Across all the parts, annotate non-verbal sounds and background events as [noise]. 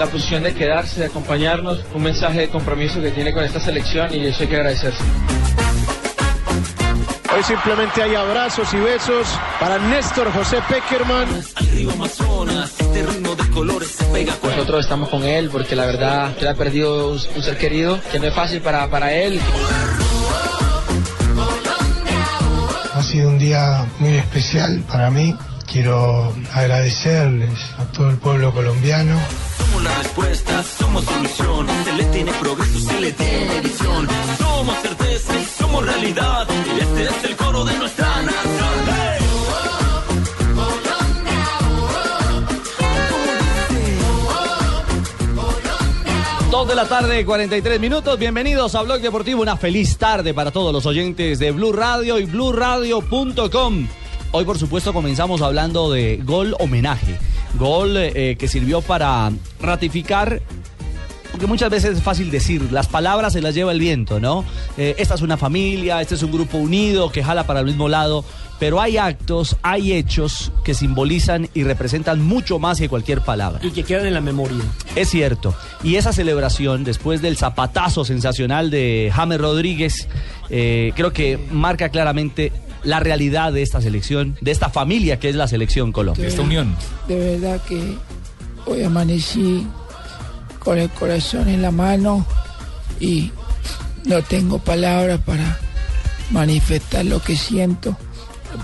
La posición de quedarse, de acompañarnos, un mensaje de compromiso que tiene con esta selección y eso hay que agradecerse. Hoy simplemente hay abrazos y besos para Néstor José Peckerman. Nosotros estamos con él porque la verdad que ha perdido un, un ser querido que no es fácil para, para él. Ha sido un día muy especial para mí. Quiero agradecerles a todo el pueblo colombiano. Somos la respuesta, somos solución. Se le tiene progreso, se le tiene visión. Somos certeza y somos realidad. Y este es el coro de nuestra nación. Dos de la tarde, 43 minutos. Bienvenidos a Blog Deportivo. Una feliz tarde para todos los oyentes de Blue Radio y BlueRadio.com. Hoy, por supuesto, comenzamos hablando de gol homenaje. Gol eh, que sirvió para ratificar porque muchas veces es fácil decir, las palabras se las lleva el viento, ¿no? Eh, esta es una familia, este es un grupo unido que jala para el mismo lado, pero hay actos, hay hechos que simbolizan y representan mucho más que cualquier palabra. Y que quedan en la memoria. Es cierto. Y esa celebración, después del zapatazo sensacional de James Rodríguez, eh, creo que marca claramente la realidad de esta selección, de esta familia que es la selección Colombia. Esta unión. De verdad que hoy amanecí con el corazón en la mano y no tengo palabras para manifestar lo que siento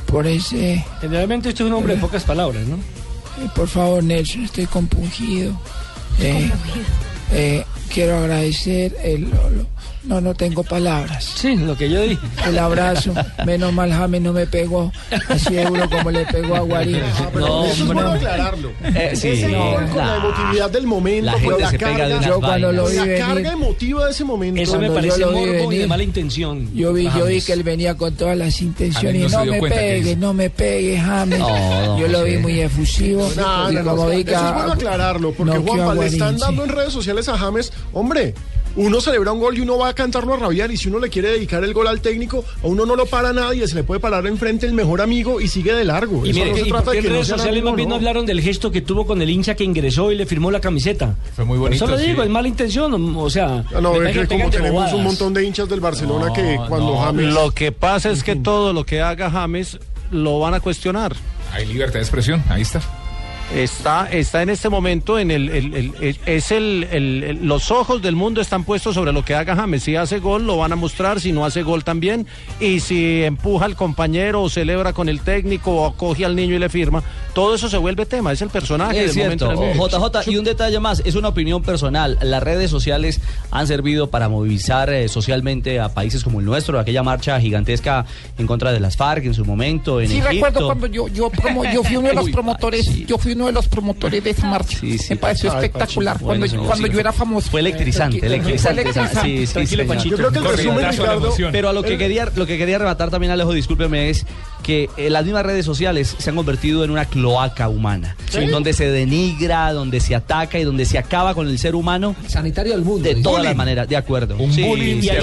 por ese... Generalmente usted es un hombre de pocas palabras, ¿no? Eh, por favor, Nelson, estoy compungido. Eh, eh, quiero agradecer el... lo- lo- no, no tengo palabras. Sí, lo que yo dije. El abrazo. Menos mal James no me pegó así duro como le pegó a Guarín. Pero eso es bueno aclararlo. Eh, sí, Ese gol con la emotividad del momento, La gente la se pega de carga, Yo cuando lo vi la venir- carga emotiva de ese momento. Eso me parece morbo y de mala intención. Yo vi, yo vi que él venía con todas las intenciones. No No, se dio me pegue, no me pegue, James. No, no, yo lo vi muy efusivo. No, y no, no, como vi eso que es bueno aclararlo, porque Juanpa, le están dando en redes sociales a James, hombre, uno celebra un gol y uno va a cantarlo a rabiar, y si uno le quiere dedicar el gol al técnico, a uno no lo para nadie, se le puede parar enfrente el mejor amigo y sigue de largo. Y, mire, no se y trata de que en no redes sean sociales amigos, más bien no no. hablaron del gesto que tuvo con el hincha que ingresó y le firmó la camiseta. Fue muy bonito. Eso lo sí. digo, es mala intención, o sea... Ah, No, es que como tenemos un bobadas. montón de hinchas del Barcelona que No, cuando no, James... Lo que pasa es que todo lo que haga James lo van a cuestionar. Hay libertad de expresión, ahí está. Está, está en este momento en el, el- el- el- es el, el- el- los ojos del mundo están puestos sobre lo que haga James. Si hace gol lo van a mostrar, si no hace gol también. Y si empuja al compañero o celebra con el técnico o acoge al niño y le firma, todo eso se vuelve tema. Es el personaje Es del momento. cierto. JJ, y un detalle más, es una opinión personal. Las redes sociales han servido para movilizar eh, socialmente a países como el nuestro, aquella marcha gigantesca en contra de las FARC en su momento, en Sí, Egipto. recuerdo cuando yo, yo, promo- yo fui uno de los promotores, yo fui uno de los promotores de esa marcha. Sí, sí. Me pareció Ay, espectacular. Pachito. cuando Bueno, señor, cuando sí. yo era famoso. Fue electrizante, Tranquilo, electrizante. fue electrizante. Sí, sí, Tranquilo. Pachito. Yo creo que el resumen, Ricardo... Pero a lo que quería, lo que quería rematar también, Alejo, discúlpeme, es que eh, las mismas redes sociales se han convertido en una cloaca humana, donde se denigra, donde se ataca y donde se acaba con el ser humano Sanitario del mundo. de todas las maneras, de acuerdo. Un Sí, bullying sí, Y hay,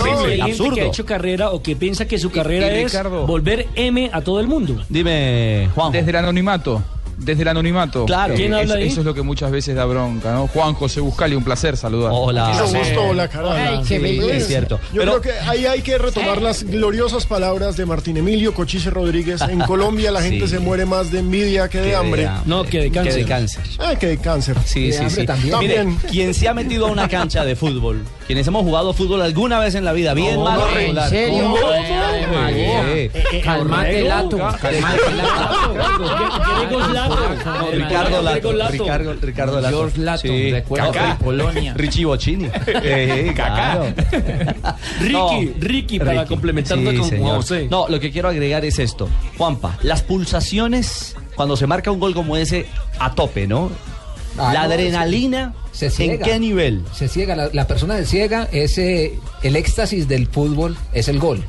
gente que ha hecho carrera o que piensa que su carrera y es Ricardo- volver M a todo el mundo. Dime, Juan. Desde el anonimato, desde el anonimato. Claro. Eh, ¿Quién habla eso, ahí? eso es lo que muchas veces da bronca, ¿no? Juan José Buscali, un placer saludar. Hola. Mucho gusto, hola, caramba. Ay, qué Sí, belleza. Es cierto. Yo Pero- creo que ahí hay que retomar las gloriosas palabras de Martín Emilio Cochise Rodríguez. En [laughs] Colombia la gente Sí. se muere más de envidia que de hambre. No, que de cáncer. Que de cáncer. Ah, que de cáncer. Sí, sí, sí. también. Mire, También. quien se ha metido a una cancha de fútbol, quienes hemos jugado fútbol alguna vez en la vida, bien No, mal o ¿en regular. serio? ¿Cómo? Ave María. Sí. Calmate, Lato. Calmate, Lato. ¿Qué digo Lato? No, Ricardo Lato. Ricardo Lato. Ricardo, Ricardo Lato. George Lato, Sí. recuerdo Polonia. Richie Bocini. Eh, [laughs] claro. [laughs] Ricky, Ricky, para complementarlo Sí, con señor. José. No, lo que quiero agregar es esto. Juanpa, las pulsaciones, cuando se marca un gol como ese, a tope, ¿no? Ah, la no, adrenalina, se ¿en ciega. qué nivel? Se ciega, la, la persona se ciega, ese, el éxtasis del fútbol es el gol.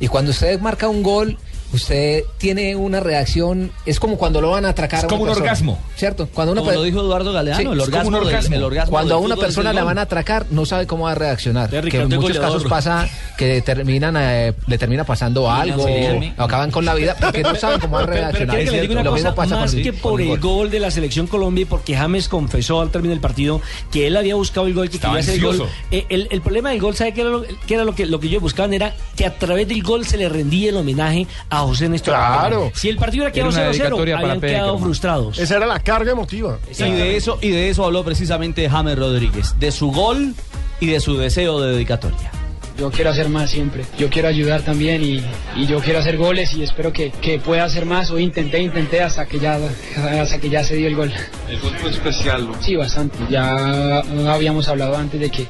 Y cuando usted marca un gol, usted tiene una reacción, es como cuando lo van a atracar Es a una como un persona, orgasmo. ¿Cierto? Cuando una Como lo dijo Eduardo Galeano, Sí, el, es como orgasmo un del- orgasmo. el orgasmo Cuando a una persona la van a atracar, no sabe cómo va a reaccionar. Que en muchos goleador. casos pasa que terminan, eh, le termina pasando algo, sí. o acaban con la vida, porque no saben cómo va a Pero, pero reaccionar. le diga una Lo mismo cosa, pasa más con- que por el el gol. gol de la selección Colombia y porque James confesó al término del partido que él había buscado el gol, que Estaba quería hacer el gol. Eh, el, el problema del gol, ¿sabe qué era, lo, qué era lo que lo que ellos buscaban? Era que a través del gol se le rendía el homenaje a José Néstor. Claro. Si el partido hubiera Era quedado una 0-0, dedicatoria para habían quedado frustrados. Esa era la carga emotiva. Y de eso, y de eso habló precisamente James Rodríguez, de su gol y de su deseo de dedicatoria. Yo quiero hacer más siempre. Yo quiero ayudar también y, y yo quiero hacer goles y espero que, que pueda hacer más. Hoy intenté, intenté hasta que ya hasta que ya se dio el gol. El gol fue especial, ¿no? Sí, bastante. Ya habíamos hablado antes de que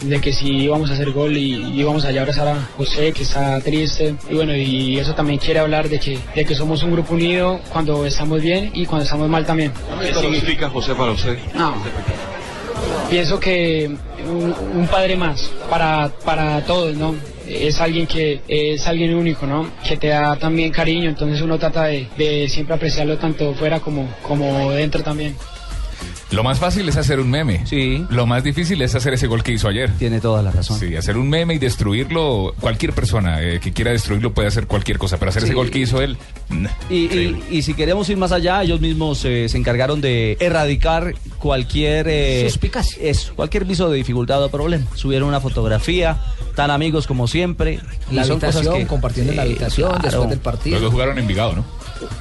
de que si íbamos a hacer gol y, íbamos allá a abrazar a José que está triste y bueno y eso también quiere hablar de que de que somos un grupo unido cuando estamos bien y cuando estamos mal también. ¿Qué significa José para usted? No. Pienso que un, padre más para, para todos, ¿no? Es alguien que es alguien único, ¿no? Que te da también cariño, entonces uno trata de, de siempre apreciarlo tanto fuera como, como dentro también. Lo más fácil es hacer un meme. Sí. Lo más difícil es hacer ese gol que hizo ayer. Tiene toda la razón. Sí, hacer un meme y destruirlo. Cualquier persona eh, que quiera destruirlo puede hacer cualquier cosa, pero hacer ese gol que hizo él. Y, y- y si queremos ir más allá, ellos mismos eh, se encargaron de erradicar cualquier eh, Suspicacia. eso, cualquier viso de dificultad o problema. Subieron una fotografía, tan amigos como siempre. y La son cosas habitación, que- compartiendo en la habitación claro. después del partido. Los dos jugaron en Vigado, ¿no?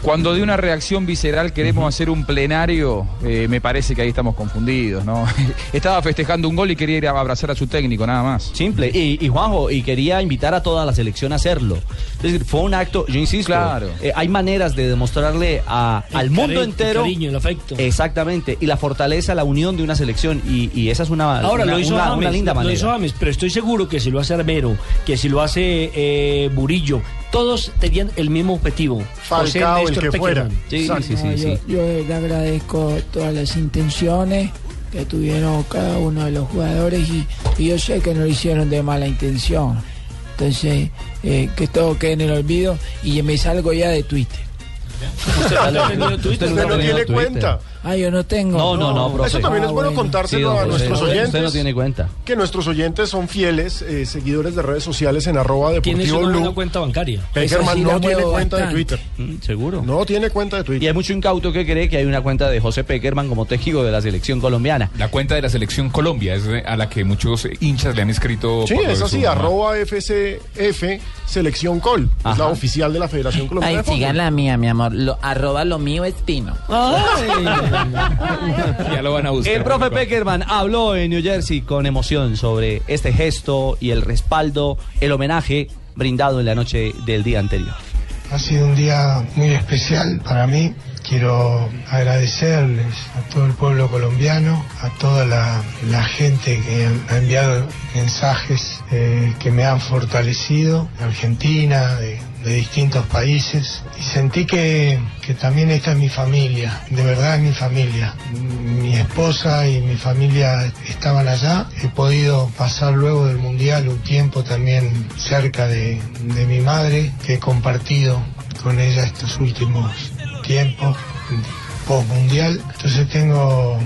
Cuando de una reacción visceral queremos hacer un plenario, eh, me parece que ahí estamos confundidos, ¿no? [laughs] Estaba festejando un gol y quería ir a abrazar a su técnico, nada más. Simple. Y, y Juanjo, y quería invitar a toda la selección a hacerlo. Es decir, fue un acto, yo insisto, Claro. eh, hay maneras de demostrarle a- El al mundo cari- el entero. cariño, el afecto. Exactamente. Y la fortaleza, la unión de una selección. Y, y esa es una, Ahora una, lo hizo una- James, una linda lo- lo manera. hizo James, pero estoy seguro que si lo hace Armero, que si lo hace eh, Murillo, todos tenían el mismo objetivo. Falcao, el que fuera. Sí, Exacto. sí, sí, No, sí. yo, yo verdad agradezco todas las intenciones que tuvieron cada uno de los jugadores y, y yo sé que no lo hicieron de mala intención. Entonces, eh, que todo quede en el olvido y me salgo ya de Twitter. ¿Usted no ha [laughs] tenido Twitter? Usted no tenido tiene Twitter. cuenta. Ah, yo no tengo. No, no, no, profe. Eso también es Ah, bueno bueno. contárselo Sí, a nuestros oyentes. Usted no tiene cuenta. Que nuestros oyentes son fieles eh, seguidores de redes sociales en arroba Tiene deportivo blue. cuenta bancaria. Peckerman sí no tiene cuenta de. Twitter. Mm, Seguro. No tiene cuenta de Y Twitter. hay mucho incauto que cree que hay una cuenta de José Peckerman como tejido de la selección colombiana. La cuenta de la selección Colombia es a la que muchos hinchas le han escrito. Sí, es así, arroba FCF Selección Col. Es la oficial de la Federación Colombiana Ay, sigan la mía, mi amor. Lo, arroba lo mío es pino. Ya lo van a buscar. El profe Peckerman habló en New Jersey con emoción sobre este gesto y el respaldo, el homenaje brindado en la noche del día anterior. Ha sido un día muy especial para mí. Quiero agradecerles a todo el pueblo colombiano, a toda la, gente que ha enviado mensajes eh, que me han fortalecido, de Argentina, de, de distintos países. Y sentí que, que también esta es mi familia, de verdad es mi familia. Mi esposa y mi familia estaban allá. He podido pasar luego del Mundial un tiempo también cerca de, de mi madre, que he compartido con ella estos últimos tiempos post mundial. Entonces tengo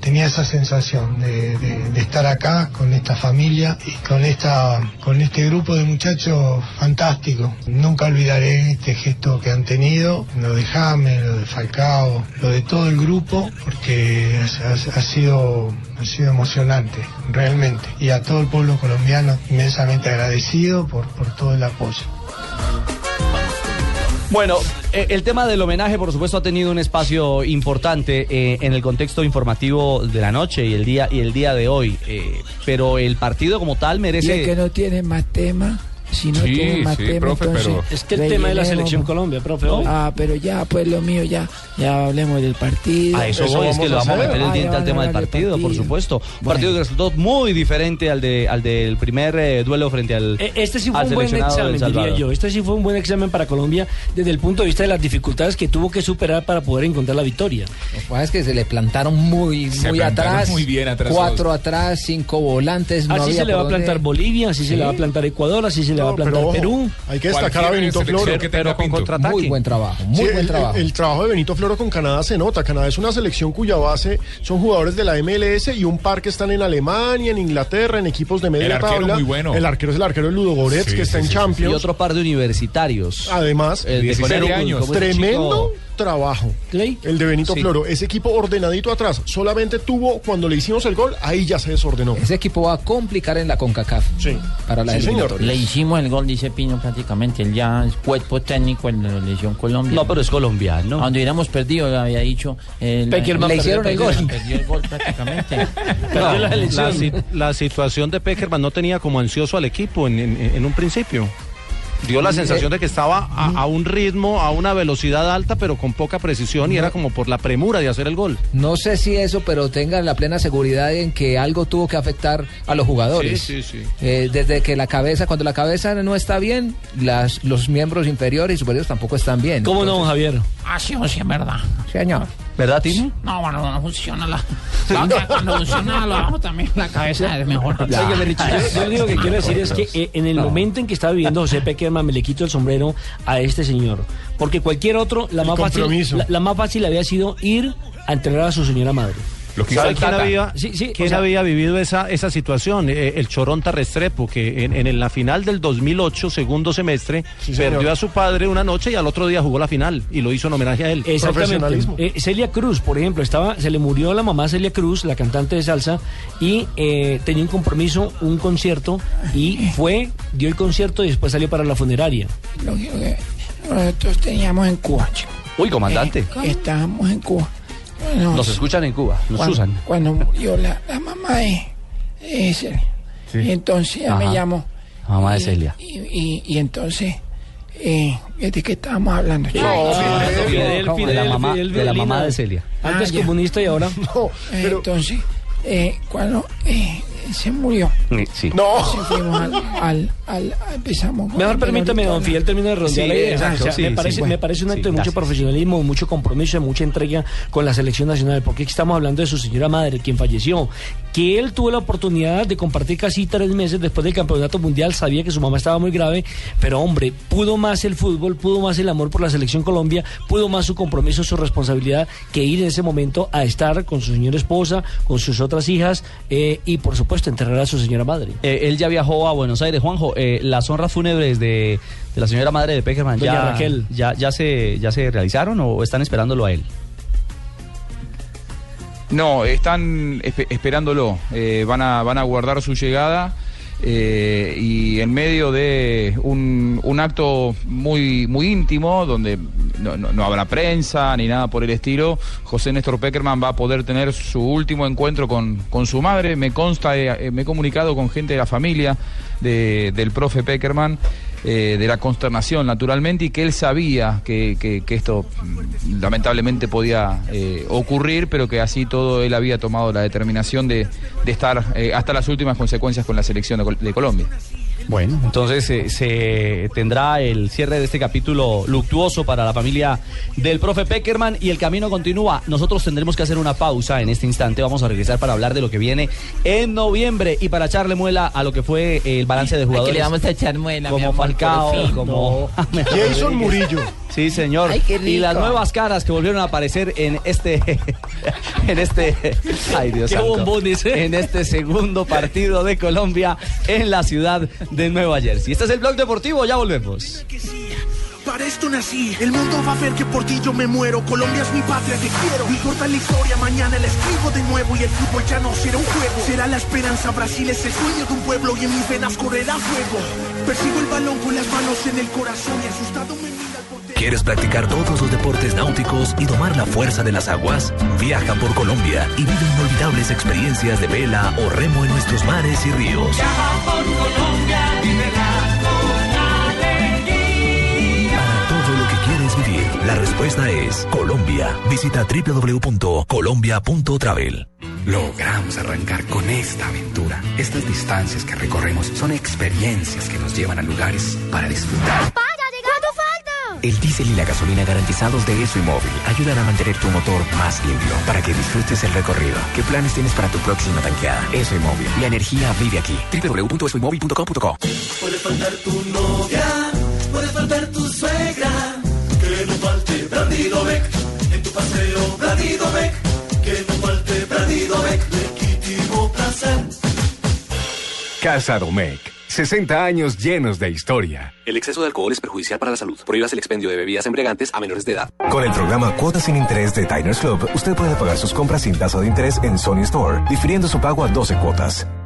tenía esa sensación de, estar acá con esta familia y con esta con este grupo de muchachos fantástico. Nunca olvidaré este gesto que han tenido, lo de James, lo de Falcao, lo de todo el grupo, porque ha- ha sido ha sido emocionante, realmente. Y a todo el pueblo colombiano inmensamente agradecido por, por todo el apoyo. Bueno, eh, el tema del homenaje, por supuesto, ha tenido un espacio importante eh, en el contexto informativo de la noche y el día y el día de hoy. eh, pero el partido como tal Y merece. el que no tiene más tema, si no Sí, tiene más sí, tema, profe, entonces pero- Es que el tema de la selección Colombia, profe. Ah, pero ya, pues lo mío, ya, ya hablemos del partido. A eso, voy, es que le vamos a meter el Ah, diente al a tema del partido, por supuesto. Un partido que resultó muy diferente al de al del primer eh, duelo frente al. Eh, Este sí fue un buen examen, diría yo. Este sí fue un buen examen para Colombia desde el punto de vista de las dificultades que tuvo que superar para poder encontrar la victoria. Lo que pasa es que se le plantaron muy, Se muy plantaron atrás. muy bien atrás Cuatro atrás, cinco volantes. No así había se le va a dónde- plantar Bolivia, así se le va a plantar Ecuador, así se le va a plantar ojo, Perú. hay que destacar a Benito Floro. pero con contraataque. Muy buen trabajo, muy Sí, buen el- trabajo. El, trabajo de Benito Floro con Canadá se nota. Canadá es una selección cuya base son jugadores de la MLS y un par que están en Alemania, en Inglaterra, en equipos de media El arquero tabla. muy bueno. El arquero es el arquero de Ludo Goretz, Sí, que está sí, en sí, Champions. Y otro par de universitarios. Además, El de 17 Connecticut, años. Tremendo chico- trabajo. El de Benito Sí. Floro. Ese equipo ordenadito atrás. Solamente tuvo, cuando le hicimos el gol, ahí ya se desordenó. Ese equipo va a complicar en la CONCACAF. Sí. Para la Sí, señor. Le hicimos el gol, dice Pino, prácticamente. Él ya es cuerpo técnico en la selección Colombia. No, pero es colombiano. Donde hubiéramos perdido, le había dicho. el- Peckerman Le hicieron el gol. Perdió el gol prácticamente. [laughs] No, la elección. la, la situación de Peckerman no tenía como ansioso al equipo en, en- en un principio. Dio la sensación eh, de que estaba a, a un ritmo, a una velocidad alta, pero con poca precisión y era como por la premura de hacer el gol. No sé si eso, pero tengan la plena seguridad en que algo tuvo que afectar a los jugadores. Sí, sí, sí. Eh, desde que la cabeza, cuando la cabeza no está bien, las, los miembros inferiores y superiores tampoco están bien. ¿Cómo no, Javier? Ah, sí, sí, es verdad. Señor. ¿Verdad, Tino? No, bueno, no funciona la. Cuando funciona lo abajo también la cabeza es mejor. Richie, yo, yo lo único que quiero decir es que eh, en el momento en que está viviendo José Peckerman me le quito el sombrero a este señor. Porque cualquier otro, la, El más fácil, compromiso. la, la más fácil había sido ir a entrenar a su señora madre. ¿Sabe quién, había, Sí, sí, quién o sea- había vivido esa, esa situación? Eh, el Choronta Restrepo, que en, en la final del 2008, segundo semestre, perdió a su padre una noche y al otro día jugó la final y lo hizo en homenaje a él. Exactamente. Eh, Celia Cruz, por ejemplo, estaba, se le murió la mamá Celia Cruz, la cantante de salsa, y eh, tenía un compromiso, un concierto, y fue, dio el concierto y después salió para la funeraria. Lógico que nosotros teníamos en Cuba, chico. Uy, comandante. Eh, estábamos en Cuba. Bueno, Nos escuchan en Cuba, nos cuando, usan. Cuando murió la, la mamá de, de Celia. Y entonces ella me llamó. Mamá de Celia. Y, y, y entonces, eh, ¿de qué estábamos hablando? Ah, Fidel, de la mamá, Fidel de la mamá de Celia. Antes Ah, ya. comunista y ahora. [laughs] Eh, Entonces, eh, cuando eh, se murió, Sí. entonces fuimos al, al, al- empezamos Mejor permítame, don Fidel, termine de redondear Sí, la idea. exacto, O sea, sí, me, sí, parece, bueno. me parece un acto Sí, de mucho gracias. profesionalismo, de mucho compromiso, de mucha entrega con la selección nacional, porque aquí estamos hablando de su señora madre, quien falleció, que él tuvo la oportunidad de compartir casi tres meses después del campeonato mundial, sabía que su mamá estaba muy grave, pero hombre, pudo más el fútbol, pudo más el amor por la selección Colombia, pudo más su compromiso, su responsabilidad, que ir en ese momento a estar con su señora esposa, con sus otras hijas eh, y por supuesto enterrar a su señora madre. Eh, él ya viajó a Buenos Aires, Juanjo. eh, las honras fúnebres de, de la señora madre de Peckerman Doña ya, Raquel. ya, ya se, ya se realizaron o están esperándolo a él. No, están espe- esperándolo. Eh, van, a, van a guardar su llegada. eh, y en medio de un, un acto muy, muy íntimo, donde no, no- habrá prensa ni nada por el estilo, José Néstor Peckerman va a poder tener su último encuentro con, con su madre. Me consta, eh, eh, me he comunicado con gente de la familia de- del profe Peckerman. eh, de la consternación, naturalmente, y que él sabía que, que- esto mm, lamentablemente podía ocurrir, pero que así todo él había tomado la determinación de, de estar hasta las últimas consecuencias con la selección de Colombia. Bueno, entonces eh, se tendrá el cierre de este capítulo luctuoso para la familia del profe Peckerman y el camino continúa. Nosotros tendremos que hacer una pausa en este instante. Vamos a regresar para hablar de lo que viene en noviembre y para echarle muela a lo que fue el balance de Ay, que jugadores. le vamos a echar muela, como amor, Falcao, fin. como Jason Murillo. Sí, señor. Ay, qué y las nuevas caras que volvieron a aparecer en este [laughs] en este ay Dios Qué santo, bombones, ¿eh? en este segundo partido de Colombia en la ciudad de Nueva Jersey. Este es el blog deportivo, ya volvemos. Para esto nací, el mundo va a ver que por ti yo me muero. Colombia es mi patria que quiero. No importa la historia, mañana la escribo de nuevo y el fútbol ya no será un juego. Será la esperanza, Brasil es el sueño de un pueblo y en mis venas correrá fuego. Persigo el balón con las manos en el corazón y asustado me mira el portero. ¿Quieres practicar todos los deportes náuticos y domar la fuerza de las aguas? Viaja por Colombia y vive inolvidables experiencias de vela o remo en nuestros mares y ríos. Para respuesta es Colombia. Visita www.colombia.travel. Logramos arrancar con esta aventura. Estas distancias que recorremos son experiencias que nos llevan a lugares para disfrutar. ¿Cuánto falta? El diésel y la gasolina garantizados de ESO y Móvil ayudan a mantener tu motor más limpio para que disfrutes el recorrido. ¿Qué planes tienes para tu próxima tanqueada? ESO y Móvil. La energía vive aquí. www.esoymóvil.com.co Puede faltar tu novia, puede faltar tu suegra. Beck en tu paseo Brandido Beck. Que no falte Brandido Beck, legítimo placer. Casa Domecq. 60 años llenos de historia. El exceso de alcohol es perjudicial para la salud. Prohíbas el expendio de bebidas embriagantes a menores de edad. Con el programa Cuotas sin Interés de Diners Club, usted puede pagar sus compras sin tasa de interés en Sony Store, difiriendo su pago a 12 cuotas.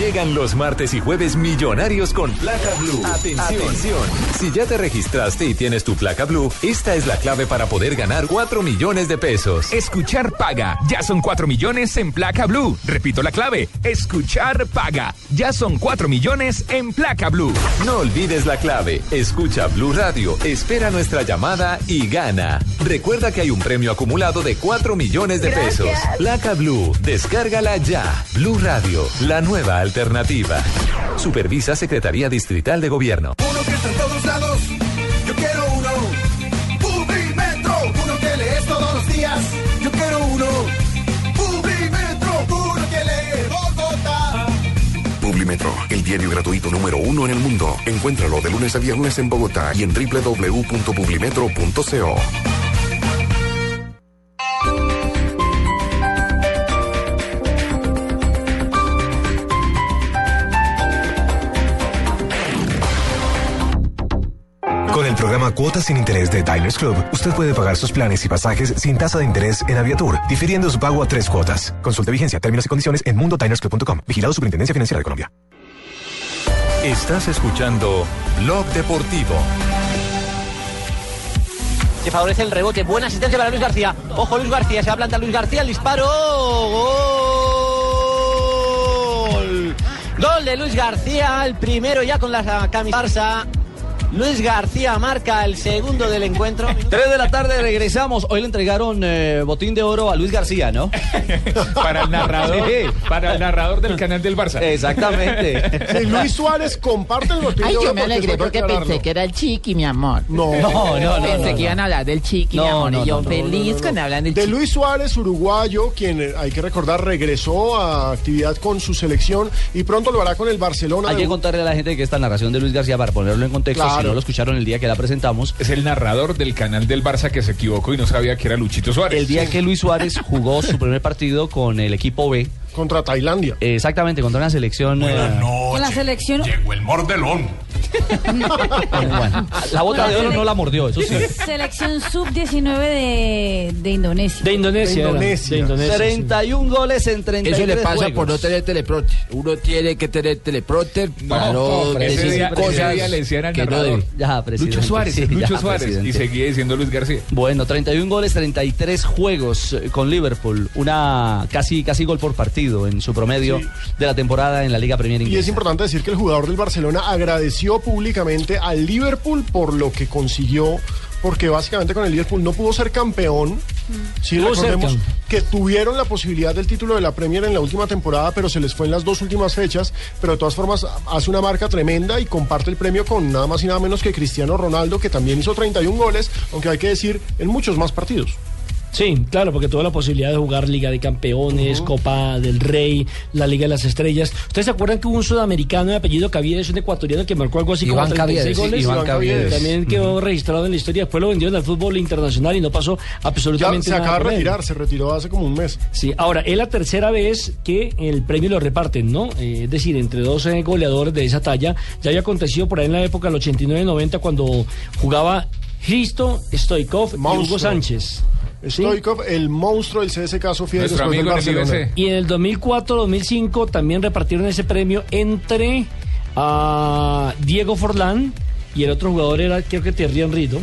Llegan los martes y jueves millonarios con placa blue. Atención. Si ya te registraste y tienes tu placa blue, esta es la clave para poder ganar 4 millones de pesos. Escuchar paga. Ya son 4 millones en placa blue. Repito la clave. Escuchar paga. Ya son 4 millones en placa blue. No olvides la clave. Escucha Blue Radio, espera nuestra llamada y gana. Recuerda que hay un premio acumulado de 4 millones de pesos. Placa Blue, descárgala ya. Blue Radio, la nueva alternativa. Supervisa Secretaría Distrital de Gobierno. Uno que está en todos lados, yo quiero uno. Publimetro, uno que lees todos los días, yo quiero uno. Publimetro, uno que lee Bogotá. Publimetro, el diario gratuito número uno en el mundo. Encuéntralo de lunes a viernes en Bogotá y en www.publimetro.co. el programa Cuotas sin Interés de Diners Club, usted puede pagar sus planes y pasajes sin tasa de interés en Aviatur, difiriendo su pago a tres cuotas. Consulte vigencia, términos y condiciones en mundotinersclub.com. Vigilado Superintendencia Financiera de Colombia. Estás escuchando Blog Deportivo. que favorece el rebote. Buena asistencia para Luis García. Ojo, Luis García. Se va a plantar Luis García. El disparo. Gol. Gol de Luis García. El primero ya con la camisa Barça. Luis García marca el segundo del encuentro. 3 de la tarde regresamos. Hoy le entregaron eh, botín de oro a Luis García, ¿no? [laughs] Para el narrador, Sí. para el narrador del canal del Barça. Exactamente. [laughs] Luis Suárez comparte el botín Ay, de oro yo me alegré porque pensé que era el chiqui, mi amor. No, No, no, no, Pensé no, que iban a hablar del chiqui, mi No, amor. no, y yo feliz no, no. cuando hablan del De chiqui. Luis Suárez, uruguayo, quien eh, hay que recordar regresó a actividad con su selección y pronto lo hará con el Barcelona. Hay que contarle a la gente que esta narración de Luis García, para ponerlo en contexto, Claro. Si no lo escucharon el día que la presentamos, Es el narrador del canal del Barça que se equivocó y no sabía que era Luchito Suárez. el día que Luis Suárez jugó su primer partido con el equipo B, contra Tailandia. exactamente, contra una selección... eh, Con la selección. Llegó el mordelón. [laughs] bueno, la bota de oro no la mordió, eso sí. Selección sub-19 de, de Indonesia. De Indonesia. De Indonesia. de Indonesia, sí. 31 goles en 33 Eso le pasa juegos. por no tener teleprompter. Uno tiene que tener teleprompter para no, decir día, ese cosas día le decían al que no narrador. debe. Ya, presidente. Lucho Suárez, Sí, Lucho ya, Suárez. presidente. Y seguía diciendo Luis García. Bueno, 31 goles, 33 juegos eh, con Liverpool, una casi casi gol por partido en su promedio de la temporada en la Liga Premier Y es Inglesa. importante decir que el jugador del Barcelona agradeció públicamente al Liverpool por lo que consiguió, porque básicamente con el Liverpool no pudo ser campeón. Sí, Estuvo recordemos cerca. que tuvieron la posibilidad del título de la Premier en la última temporada, pero se les fue en las dos últimas fechas. Pero de todas formas hace una marca tremenda y comparte el premio con nada más y nada menos que Cristiano Ronaldo, que también hizo 31 goles, aunque hay que decir en muchos más partidos. Sí, claro, porque tuvo la posibilidad de jugar Liga de Campeones, Copa del Rey, la Liga de las Estrellas. ¿Ustedes se acuerdan que hubo un sudamericano de apellido Caviedes, un ecuatoriano que marcó algo así Iván como 36 Caviedes, goles? Iván Caviedes. También quedó registrado en la historia. Después lo vendieron al fútbol internacional y no pasó Ya absolutamente se nada. acaba de retirar, se retiró hace como un mes. Sí, ahora, es la tercera vez que el premio lo reparten, ¿no? Eh, es decir, entre dos eh, goleadores de esa talla. Ya había acontecido por ahí en la época del 89-90 cuando jugaba Hristo Stoikov y Hugo. Sánchez. ¿Sí? Stoikov, el monstruo del CSK Sofía Nuestro después del amigo en el Barcelona. IBC. Y en el 2004-2005 también repartieron ese premio entre ah, Diego Forlán y el otro jugador era, creo que Thierry Henry, ¿no?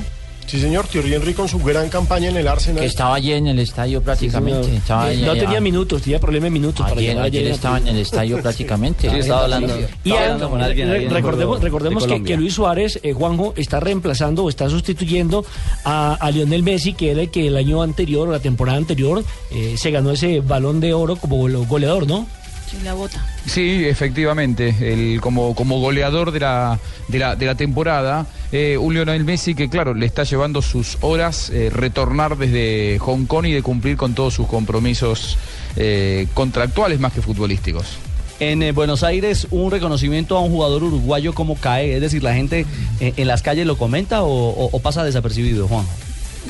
Sí, señor, Thierry Henry con su gran campaña en el Arsenal. Que estaba allí en el estadio prácticamente. estaba allí, no allá. tenía minutos, tenía problema de minutos para Ayer, llegar ayer allá. estaba en el estadio [laughs] prácticamente. Sí, estaba hablando, Y estaba a- hablando con alguien ahí en el recordemos, recordemos de que, Luis Suárez, eh, Juanjo, está reemplazando o está sustituyendo a, a Lionel Messi, que era el que el año anterior o la temporada anterior eh, se ganó ese balón de oro como gole- goleador, ¿no? Sí, la bota. Sí, efectivamente, el, como, como goleador de la, de la, de la temporada, eh, un Lionel Messi que, claro, le está llevando sus horas eh, retornar desde Hong Kong y de cumplir con todos sus compromisos eh, contractuales más que futbolísticos. En eh, Buenos Aires, un reconocimiento a un jugador uruguayo como cae, es decir, la gente eh, en las calles lo comenta o, o- o pasa desapercibido, Juan.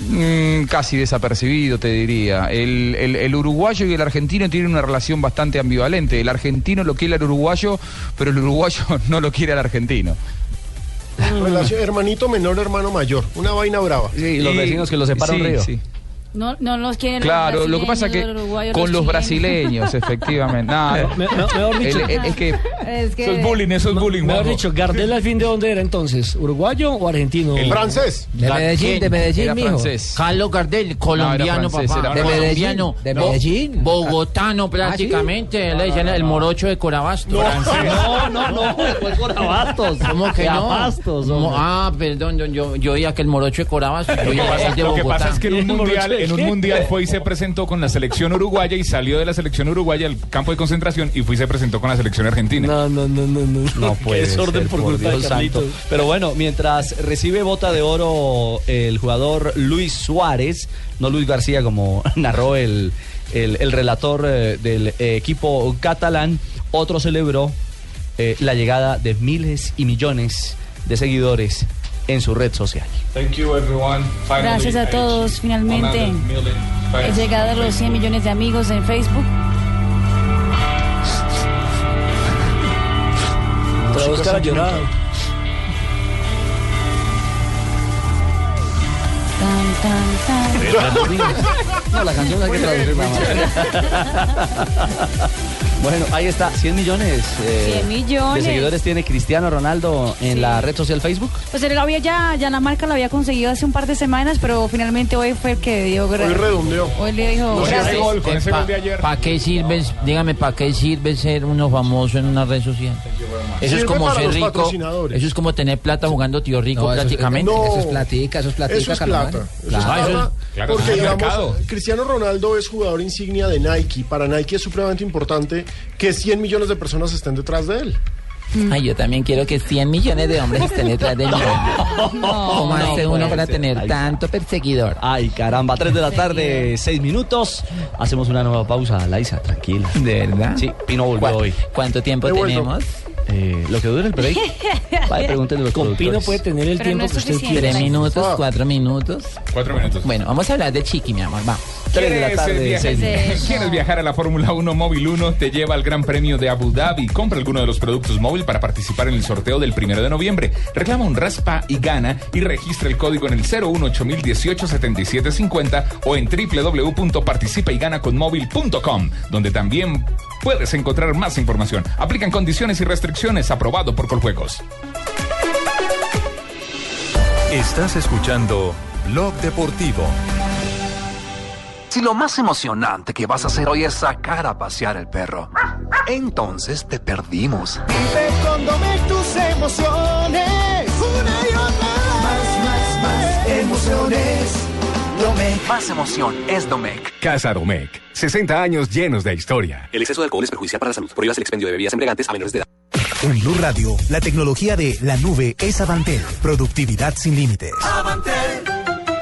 Mm, casi desapercibido, te diría. El, el- el uruguayo y el argentino tienen una relación bastante ambivalente. El argentino lo quiere al uruguayo, pero el uruguayo [laughs] no lo quiere al argentino. Relación hermanito menor, hermano mayor. Una vaina brava. Sí, los Y- vecinos que los separa un sí, río. sí. No, no los quieren los Claro, lo que pasa que los con los brasileños, [laughs] efectivamente. No, no. Me- me- mejor dicho- El- el- es que Es que... Eso es bullying, eso es bullying, Mejor Juanjo. dicho, Gardel al fin de dónde era entonces, ¿uruguayo o argentino? El francés. De Medellín, de Medellín, Era mijo. francés. Carlos Gardel, colombiano, francés, papá. era de. Medellín. De No, Medellín. Bogotano, prácticamente. Le decían el morocho de Corabastos. No, no, no, [laughs] fue por Abastos. ¿Cómo que no? Abastos, ah, perdón, yo, yo, yo oía que el morocho de Corabastos. Yo Lo que pasa es que en un ¿Y el mundial, morocho de en un mundial fue y se presentó con la selección uruguaya y salió de la selección uruguaya al campo de concentración y fue y se presentó con la selección argentina. No, no, no, no, no. No puede Qué desorden ser, por por culpa de santo. Pero bueno, mientras recibe bota de oro el jugador Luis Suárez, no Luis García como [laughs] narró el, el- el relator eh, del equipo catalán, otro celebró eh, la llegada de miles y millones de seguidores en su red social. Thank you everyone. Finally, Gracias a todos, finalmente 100 million He llegado a los 100 millones de amigos en Facebook. Tan, tan, tan. No, la canción hay que traducirla. bueno, ahí está, 100 millones, eh, 100 millones. de seguidores tiene Cristiano Ronaldo en la red social Facebook. Pues él lo había ya, ya la marca lo había conseguido hace un par de semanas, pero finalmente hoy fue el que dio Hoy redondeó. Hoy le dijo. gracias. ¿Para qué sirve, dígame, para qué sirve ser uno famoso en una red social? Eso Sirve es como ser rico. Eso es como tener plata jugando tío rico No, eso es- prácticamente. no, Eso es platica, eso es platica, Eso es. Claro. Claro, porque digamos. Cristiano Ronaldo es jugador insignia de Nike. Para Nike es supremamente importante que 100 millones de personas estén detrás de él. Ay, yo también quiero que 100 millones de hombres estén detrás de mí. [laughs] ¿Cómo hace no uno para ser. tener Ay, tanto perseguidor? Ay, caramba, 3 de la tarde, 6 minutos. Hacemos una nueva pausa, Laisa, tranquila. ¿De verdad? Sí, Pino volvió hoy. ¿Cuánto tiempo He vuelto. tenemos? Eh, lo que dura el break. [laughs] Vaya, pregúntenle a los Con Pino puede tener el Pero no tiempo es que usted suficiente. quiera. ¿Tres minutos? Ah. ¿Cuatro minutos? Cuatro minutos. Bueno, vamos a hablar de Chiqui, mi amor, vamos. 3 de la ¿Quieres, tarde, viajar- 6 minutos. ¿Quieres viajar a la Fórmula 1 Móvil 1? Te lleva al Gran Premio de Abu Dhabi. Compra alguno de los productos móvil para participar en el sorteo del primero de noviembre. Reclama un raspa y gana y registra el código en el 018-018-7750 o en www.participayganaconmóvil.com, donde también puedes encontrar más información. Aplican condiciones y restricciones. Aprobado por Coljuegos. Estás escuchando Blog Deportivo. Si lo más emocionante que vas a hacer hoy es sacar a pasear el perro, entonces te perdimos. Vive con Domec tus emociones. Una y otra. Más, más, más emociones. Domec. Más emoción es Domec. Casa Domecq. 60 años llenos de historia. El exceso de alcohol es perjudicial para la salud. Prohíbas el expendio de bebidas embriagantes a menores de edad. En Blue Radio, la tecnología de la nube es Avantel. Productividad sin límites.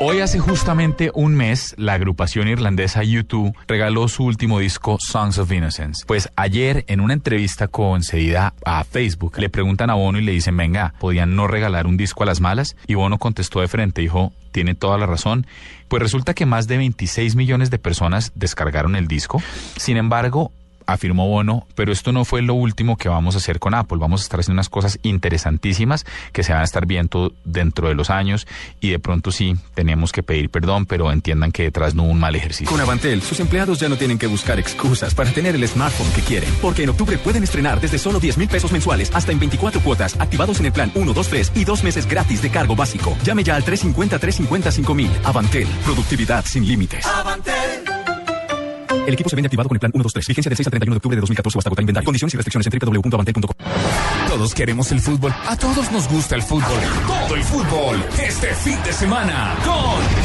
Hoy hace justamente un mes, la agrupación irlandesa U2 regaló su último disco Songs of Innocence. Pues ayer, en una entrevista concedida a Facebook, le preguntan a Bono y le dicen, venga, ¿podían no regalar un disco a las malas? Y Bono contestó de frente, dijo, tiene toda la razón. Pues resulta que más de 26 millones de personas descargaron el disco. Sin embargo, afirmó Bono, pero esto no fue lo último que vamos a hacer con Apple. Vamos a estar haciendo unas cosas interesantísimas que se van a estar viendo dentro de los años y de pronto sí tenemos que pedir perdón, pero entiendan que detrás no hubo un mal ejercicio. Con Avantel, sus empleados ya no tienen que buscar excusas para tener el smartphone que quieren. Porque en octubre pueden estrenar desde solo 10 mil pesos mensuales hasta en 24 cuotas, activados en el plan 1, 2, 3 y dos meses gratis de cargo básico. Llame ya al 350-350-5000. Avantel, productividad sin límites. El equipo se vende activado con el plan 1, 2, 3. Vigencia del 6 al 31 de octubre de 2014 o hasta agotar inventario. Condiciones y restricciones en www.avantel.com. Todos queremos el fútbol. A todos nos gusta el fútbol. Todo el fútbol. Este fin de semana con...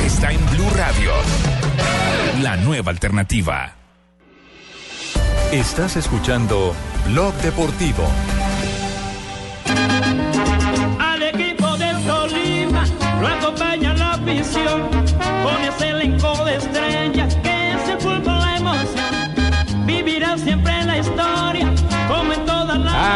está en Blue Radio. La nueva alternativa. Estás escuchando Blog Deportivo. Al equipo del Tolima lo acompaña la afición con ese elenco de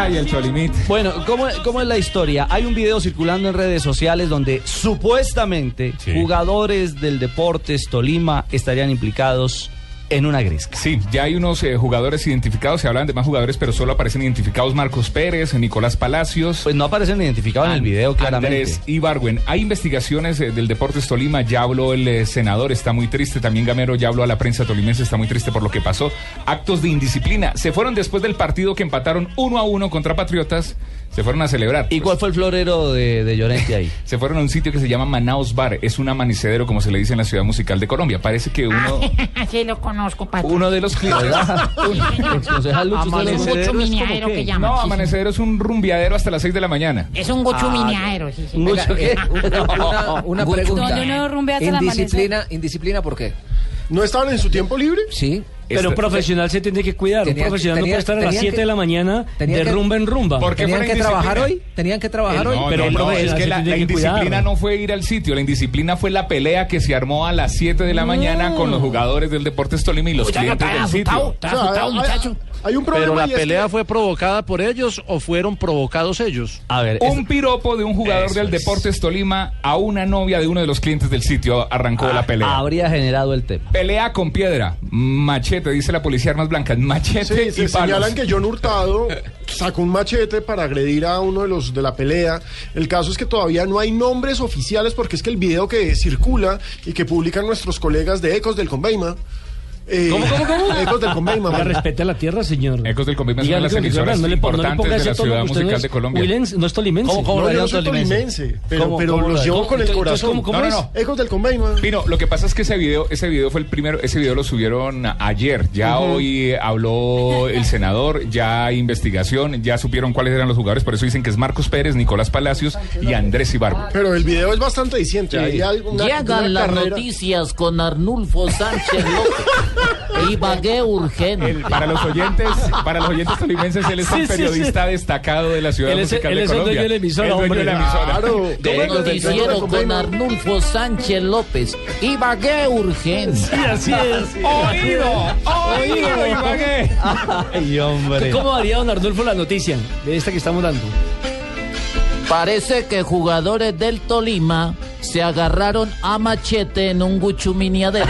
Ay, el Cholimit. Bueno, ¿cómo, ¿cómo es la historia? Hay un video circulando en redes sociales donde supuestamente jugadores del Deportes Tolima estarían implicados en una gresca. Sí, ya hay unos eh, jugadores identificados, se hablan de más jugadores, pero solo aparecen identificados Marcos Pérez, Nicolás Palacios. Pues no aparecen identificados en el video, claramente. Andrés Ibargüen. Hay investigaciones eh, del Deportes Tolima, ya habló el eh, senador, está muy triste, también Gamero ya habló a la prensa tolimense, está muy triste por lo que pasó. Actos de indisciplina. Se fueron después del partido que empataron uno a uno contra Patriotas, se fueron a celebrar. ¿Y cuál fue el florero de, de Llorente ahí? [laughs] Se fueron a un sitio que se llama Manaus Bar, es un amanecedero como se le dice en la ciudad musical de Colombia. Parece que uno... [laughs] sí, lo conozco. Uno de los clientes. [laughs] Exconcejal Lucho, ¿usted lo- Es que llaman. No, sí, sí. amanecedero es un rumbiadero hasta las 6 de la mañana. Es un guchumineadero, sí, sí. Oiga, eh, una, una Donde pregunta. uno rumbea hasta el amanecer. Indisciplina, indisciplina, ¿por qué? ¿No estaban en su tiempo libre? Sí. Pero un profesional se tiene que cuidar. Tenía un profesional que- no puede estar a las tenían 7 que- de la mañana de que- rumba en rumba. ¿Por qué ¿Tenían que trabajar hoy? ¿Tenían que trabajar Eh, hoy? No, Pero no, es que la, la indisciplina cuidar. no fue ir al sitio, la indisciplina fue la pelea que se armó a las 7 de la mañana con los jugadores del Deportes Tolima y los clientes del sitio. O sea, hay- Hay un problema Pero la y es que- pelea fue provocada por ellos o fueron provocados ellos. A ver, Un piropo de un jugador del Deportes Tolima a una novia de uno de los clientes del sitio arrancó la pelea. Habría generado el tema. Pelea con piedra, machete, dice la policía armas blancas, machete Sí, y se palos. señalan que John Hurtado sacó un machete para agredir a uno de los de la pelea. El caso es que todavía no hay nombres oficiales porque es que el video que circula y que publican nuestros colegas de Ecos del Conveima. Eh, ¿Cómo, cómo, cómo? [laughs] Ecos del Conveima. Man. respete a la tierra, señor. Ecos del Conveima es una de las emisoras no le no importantes ponga de la ciudad musical no es- de Colombia. No es tolimense. ¿Cómo, cómo No, yo no soy tolimense? pero, ¿Cómo- pero los llevo con el corazón. ¿cómo- cómo No, no, no. Ecos del Conveima. Pino, lo que pasa es que ese video, ese video fue el primero, ese video lo subieron ayer. Ya hoy habló el senador, ya hay investigación, ya supieron cuáles eran los jugadores, por eso dicen que es Marcos Pérez, Nicolás Palacios y Andrés Ibarbo. Pero el video es bastante diciente. Hay una- una Llegan las carrera- noticias con Arnulfo Sánchez López. Ibagué urgente. El- para los oyentes, para los oyentes tolimenses, él es Sí, un sí, periodista destacado de la ciudad Él es- musical él de es el dueño de la emisora, El dueño de la emisora. Claro. De noticiero con Arnulfo Sánchez López. Ibagué urgente. Sí, así es. [laughs] Oído, oído, Ibagué. Ay, hombre. ¿Cómo haría don Arnulfo la noticia de esta que estamos dando? Parece que jugadores del Tolima se agarraron a machete en un guchuminiadero.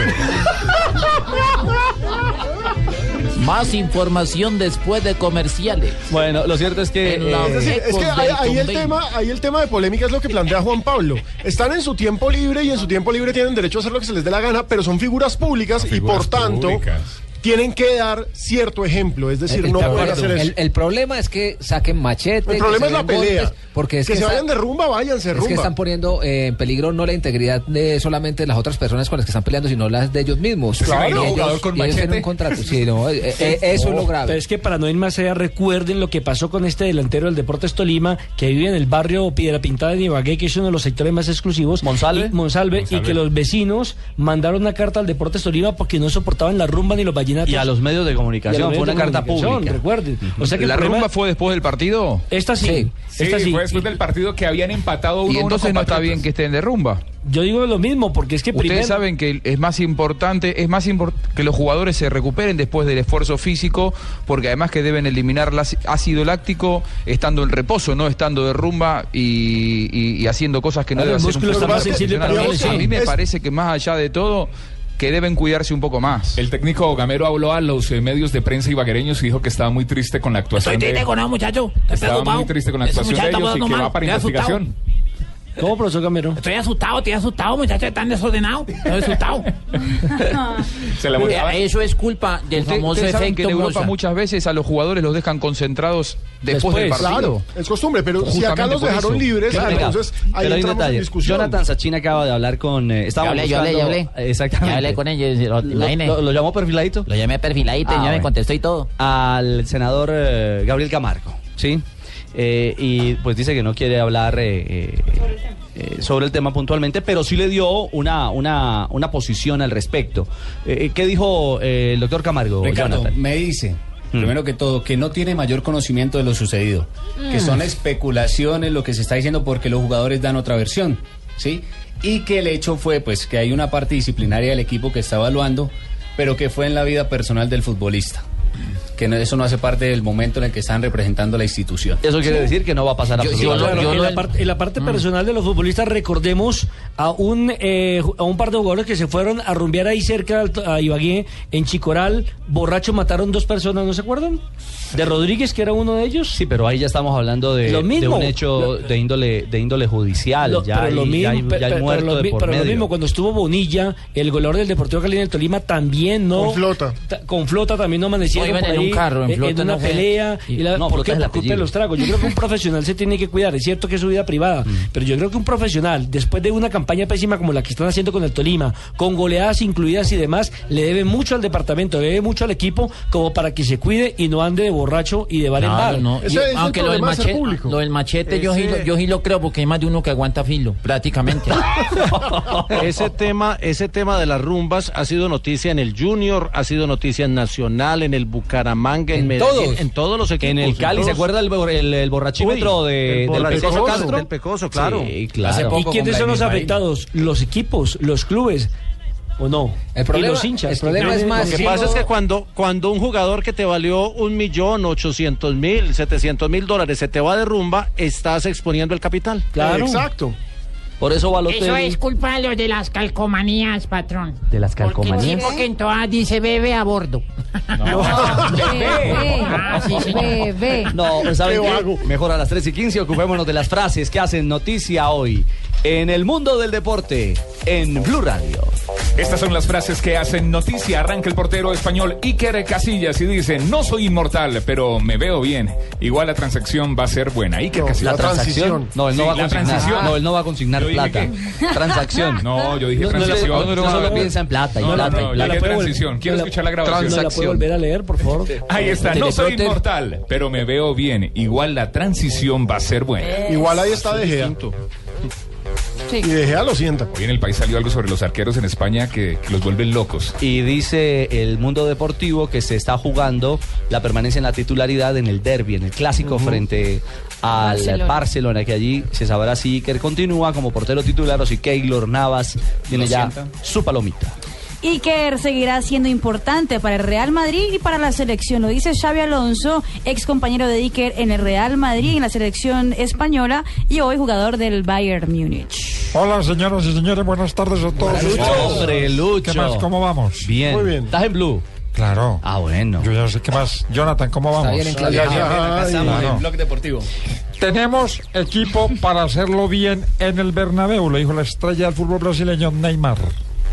Más información después de comerciales. Bueno, lo cierto es que... En la- Es decir, es que ahí, el tema, ahí el tema de polémica es lo que plantea Juan Pablo. Están en su tiempo libre y en su tiempo libre tienen derecho a hacer lo que se les dé la gana, pero son figuras públicas y por tanto públicas. tienen que dar cierto ejemplo. Es decir, El- no el- pueden hacer eso. el, el problema es que saquen machete. El problema es la golpes, pelea. Porque es que, que, se está- vayan de rumba, váyanse de Es rumba. que están poniendo eh, en peligro no la integridad de solamente las otras personas con las que están peleando, sino las de ellos mismos. ¿Usted se imagina Y ellos- jugador con y ellos un contrato. Sí, no, eh, eh, eso es lo Pero grave. es que para no ir más allá, recuerden lo que pasó con este delantero del Deportes Tolima, que vive en el barrio Piedra Pintada de Ibagué, que es uno de los sectores más exclusivos. ¿Monsalve? Y, Monsalve, Monsalve. y que los vecinos mandaron una carta al Deportes Tolima porque no soportaban la rumba ni los vallenatos. Y a los medios de comunicación fue una de carta pública. Recuerden. O sea que ¿La problema- rumba fue después del partido? Esta sí. Sí. Sí, Esta sí. fue después del partido que habían empatado uno Y uno entonces con no está bien que estén de rumba. Yo digo lo mismo, porque es que Ustedes primero... saben que es más importante, es más impor- que los jugadores se recuperen después del esfuerzo físico, porque además que deben eliminar el áci- ácido láctico estando en reposo, no estando de rumba y, y- y haciendo cosas que no Claro, debe el hacer un. A mí me parece que más allá de todo, que deben cuidarse un poco más. El técnico Gamero habló a los eh, medios de prensa ibaguereños y dijo que estaba muy triste con la actuación Estoy de triste con eso, muchacho. Estoy Estaba preocupado. muy triste con la actuación de ellos y que va para Estoy asustado. ¿Cómo, profesor Gamero? Estoy asustado, estoy asustado, muchachos. Están desordenados. Estoy asustado. [laughs] Se la. Eh, Eso es culpa del Usted- famoso ustedes saben que efecto en Europa muchas veces a los jugadores los dejan concentrados después, del Después, partido. Claro, es costumbre, pero si acá los dejaron eso. libres, Claro, entonces ahí pero hay un entramos en detalle. discusión. Jonathan Sachin acaba de hablar con. Eh, Ya estábamos hablé, ya hablé, ya buscando- hablé. Exactamente. Ya hablé con ellos. Lo, Lo, lo- lo llamó perfiladito Lo llamé perfiladito y Ah, ya me contestó y todo. al senador eh, Gabriel Camargo, ¿sí? Eh, y pues dice que no quiere hablar eh, eh, eh, sobre el tema puntualmente, pero sí le dio una, una, una posición al respecto. Eh, ¿Qué dijo eh, el doctor Camargo, Ricardo, Jonathan? me dice, primero que todo, que no tiene mayor conocimiento de lo sucedido, que Mm. son especulaciones lo que se está diciendo porque los jugadores dan otra versión, ¿sí? Y que el hecho fue, pues, que hay una parte disciplinaria del equipo que está evaluando, pero que fue en la vida personal del futbolista. Que no- eso no hace parte del momento en el que están representando la institución. Eso quiere decir que no va a pasar Yo- absolutamente claro, en, la parte, en la parte personal de los futbolistas recordemos a un eh, a un par de jugadores que se fueron a rumbear ahí cerca a Ibagué en Chicoral, borracho mataron dos personas, ¿no se acuerdan? De Rodríguez que era uno de ellos. Sí, pero ahí ya estamos hablando de, Lo mismo. de un hecho de índole de índole judicial. Lo- ya, pero lo hay, mismo, ya hay- pe- ya hay pe- muerto pero lo, de mi- por pero lo mismo cuando estuvo Bonilla, el goleador del Deportivo Cali en el Tolima también no Con flota. ta- con flota también no por ahí carro, en eh, flota una no pelea. Y la, No, ¿Por qué? Por culpa de los tragos. Yo creo que un profesional se tiene que cuidar. Es cierto que es su vida privada, Mm. pero yo creo que un profesional, después de una campaña pésima como la que están haciendo con el Tolima, con goleadas incluidas y demás, le debe mucho al departamento, le debe mucho al equipo como para que se cuide y no ande de borracho y de bar en bar. Y- aunque lo del, machete, lo del machete yo, sí lo, yo sí lo creo porque hay más de uno que aguanta filo, prácticamente. [laughs] Ese tema, ese tema de las rumbas ha sido noticia en el Junior, ha sido noticia en Nacional, en el Bucaramanga, en, En Medellín, todos. en todos los equipos. En el Cali, ¿se acuerda el, el, el borrachímetro Uy, de, el del Pecoso Castro? del Pecoso, claro. Sí, claro. ¿Y quiénes son los afectados? Los equipos, los clubes, ¿o no? y los hinchas. Lo que pasa es que cuando, cuando un jugador que te valió un millón, ochocientos mil, setecientos mil dólares se te va de rumba, estás exponiendo el capital. Exacto. Por eso Eso es culpa de los de las calcomanías, patrón. ¿De las Porque el calcomanías? tipo que en todas dice bebe a bordo. [laughs] Ah, sí, señor. Bebé. No, ¿saben Qué. Mejor a las 3 y 15 ocupémonos de las frases que hacen noticia hoy en el mundo del deporte en Blue Radio. Estas son las frases que hacen noticia. Arranca el portero español Iker Casillas y dice, no soy inmortal, pero me veo bien. Igual la transacción va a ser buena. Iker Casillas. La transacción. No, él no Sí, va a la consignar. No, él no va a consignar Yo dije plata. que- Transacción. No, yo dije No, no, solo piensa en plata y No, no, plata no, vol- transición. Quiero no la- escuchar la ¿No la grabación. puede volver a leer, por favor? Ahí está, no soy inmortal, pero me veo bien. Igual la transición va a ser buena. Igual ahí está De Y De Gea lo sienta. Hoy en el país salió algo sobre los arqueros en España que, que los vuelven locos. Y dice el mundo deportivo que se está jugando la permanencia en la titularidad en el derby, en el clásico frente al Barcelona. Barcelona. que allí se sabrá si Iker continúa como portero titular o si Keylor Navas tiene ya su palomita. Iker seguirá siendo importante para el Real Madrid y para la selección. Lo dice Xavi Alonso, ex compañero de Iker en el Real Madrid y en la selección española y hoy jugador del Bayern Múnich. Hola, señoras y señores, buenas tardes a todos. Hombre, Lucho. ¿Qué más? ¿Cómo vamos? Bien. Muy bien. ¿Estás en blue? Claro. Ah, bueno. Yo ya sé qué más. Jonathan, ¿cómo vamos? bien ya. Bien, acá estamos Claro. en Blog Deportivo. Tenemos equipo para hacerlo bien en el Bernabéu, lo dijo la estrella del fútbol brasileño Neymar.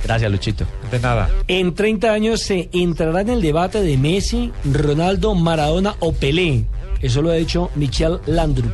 Gracias, Luchito. De nada. En 30 años se entrará en el debate de Messi, Ronaldo, Maradona o Pelé. Eso lo ha dicho Michel Landrup.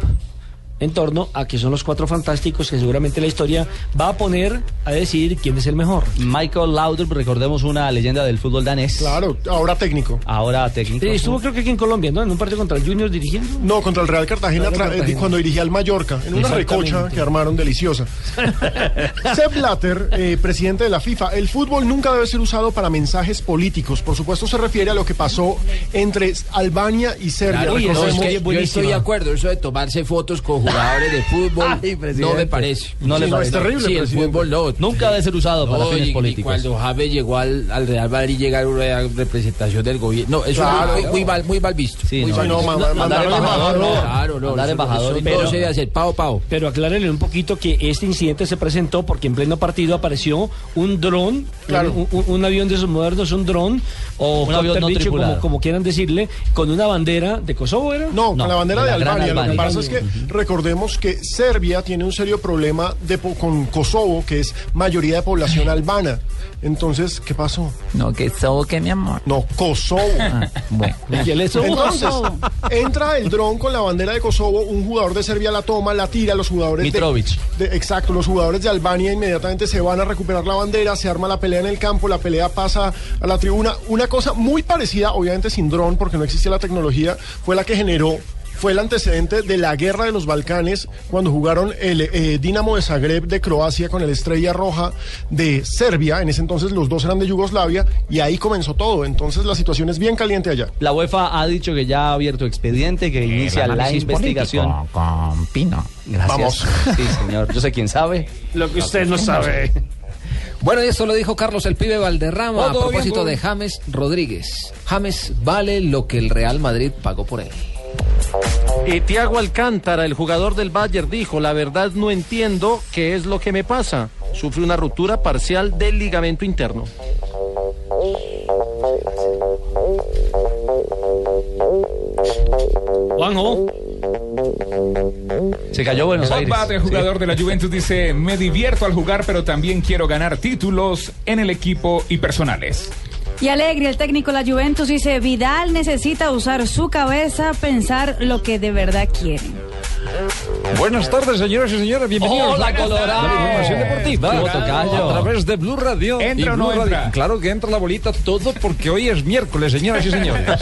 En torno a que son los cuatro fantásticos que seguramente la historia va a poner a decidir quién es el mejor. Michael Laudrup, recordemos una leyenda del fútbol danés. Claro, ahora técnico. Ahora técnico. Eh, Estuvo creo que aquí en Colombia, ¿no? En un partido contra el Junior dirigiendo. No, contra el Real Cartagena, Real tra- Cartagena. eh, cuando dirigía al Mallorca, en una recocha que armaron deliciosa. [laughs] Sepp Blatter, eh, presidente de la FIFA, el fútbol nunca debe ser usado para mensajes políticos. Por supuesto, se refiere a lo que pasó entre Albania y Serbia. Claro, no, es Recordemos- que yo estoy de acuerdo, eso de tomarse fotos con jugadores de fútbol Ay, no me parece. No le Sí, no, parece. es terrible, Sí, el fútbol no. Nunca debe ser usado para fines y- y políticos. cuando James llegó al, al Real Madrid llegaron una representación del gobierno. No, eso Claro. es muy, muy mal, muy mal visto. Sí, muy no, mal no, visto. ma- ma- Mandar embajador. Claro, no. Mandar embajador eso todo. se debe hacer pao pao. Pero aclárenle un poquito que este incidente se presentó porque en pleno partido apareció un dron, Claro. un, un- un avión de esos modernos, un dron, o Un avión no bicho, como, como quieran decirle, con una bandera de Kosovo, ¿era? No, No, con la bandera de Albania. Lo que pasa es que recordemos que Serbia tiene un serio problema de po- con Kosovo, que es mayoría de población albana. Entonces, ¿qué pasó? No, que eso que mi amor. No, Kosovo. Bueno. ¿Y él es un- Entonces, entra el dron con la bandera de Kosovo, un jugador de Serbia la toma, la tira, los jugadores de- Mitrovic. de, exacto, los jugadores de Albania inmediatamente se van a recuperar la bandera, se arma la pelea en el campo, la pelea pasa a la tribuna. Una cosa muy parecida, obviamente sin dron, porque no existía la tecnología, fue la que generó fue el antecedente de la guerra de los Balcanes cuando jugaron el eh, Dinamo de Zagreb de Croacia con el Estrella Roja de Serbia. En ese entonces los dos eran de Yugoslavia y ahí comenzó todo. Entonces la situación es bien caliente allá. La UEFA ha dicho que ya ha abierto expediente, que inicia la investigación. Con Pino. Gracias. Vamos. [laughs] Sí, señor. Yo sé quién sabe. Lo que usted no sabe. Bueno, y esto lo dijo Carlos el pibe Valderrama a propósito de. James Rodríguez. James vale lo que el Real Madrid pagó por él. Y Tiago Alcántara, el jugador del Bayern, dijo, la verdad no entiendo qué es lo que me pasa. Sufre una ruptura parcial del ligamento interno. Juanjo. Se cayó Buenos Aires. El jugador de la Juventus, dice, me divierto al jugar, pero también quiero ganar títulos en el equipo y personales. Y Alegre, el técnico de la Juventus, dice, Vidal necesita usar su cabeza, pensar lo que de verdad quiere. Buenas tardes, señoras y señores. Bienvenidos Hola, a Colorado. la información deportiva. ¿Cómo tocayo? A través de Blue Radio. ¿Entra y o no Radio. entra? Claro que entra la bolita todo porque hoy es miércoles, señoras y señores. [laughs]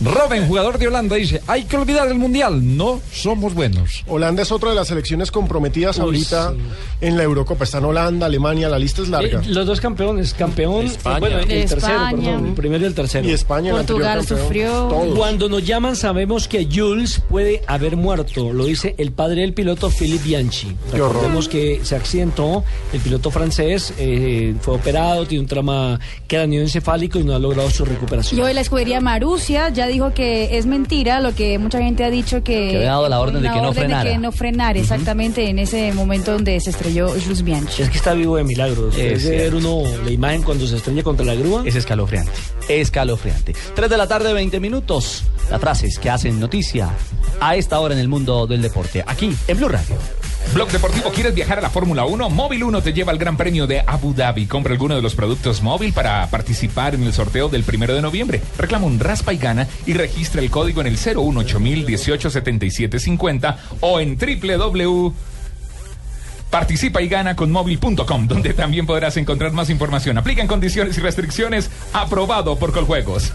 Robin, jugador de Holanda, dice: Hay que olvidar el mundial. No somos buenos. Holanda es otra de las selecciones comprometidas Uy, ahorita en la Eurocopa. Están Holanda, Alemania, la lista es larga. Eh, los dos campeones, campeón, España. bueno, el España. tercero, perdón, el primero y el tercero. Y España, el Portugal campeón. sufrió. Todos. Cuando nos llaman sabemos que Jules puede haber muerto, lo dice el padre del piloto Philippe Bianchi. Qué horror. Recordemos que se accidentó, el piloto francés eh, fue operado, tiene un trauma cráneoencefálico y no ha logrado su recuperación. Y hoy la escudería Marusia ya dijo que es mentira lo que mucha gente ha dicho que... Que había dado la orden de que no que frenar, exactamente en ese momento donde se estrelló Jules Bianchi. Es que está vivo de milagro. Después Es de ver uno la imagen cuando se estrella contra la grúa. Es escalofriante. Escalofriante. 3 de la tarde, 20 minutos. Las frases que hacen noticia a esta hora en el mundo del deporte. Aquí en Blue Radio. Blog Deportivo, ¿quieres viajar a la Fórmula 1? Móvil 1 te lleva al Gran Premio de Abu Dhabi. Compra alguno de los productos móvil para participar en el sorteo del primero de noviembre. Reclama un raspa y gana y registra el código en el 018187750 o en www. Participa y gana con móvil.com, donde también podrás encontrar más información. Aplican condiciones y restricciones. Aprobado por Coljuegos.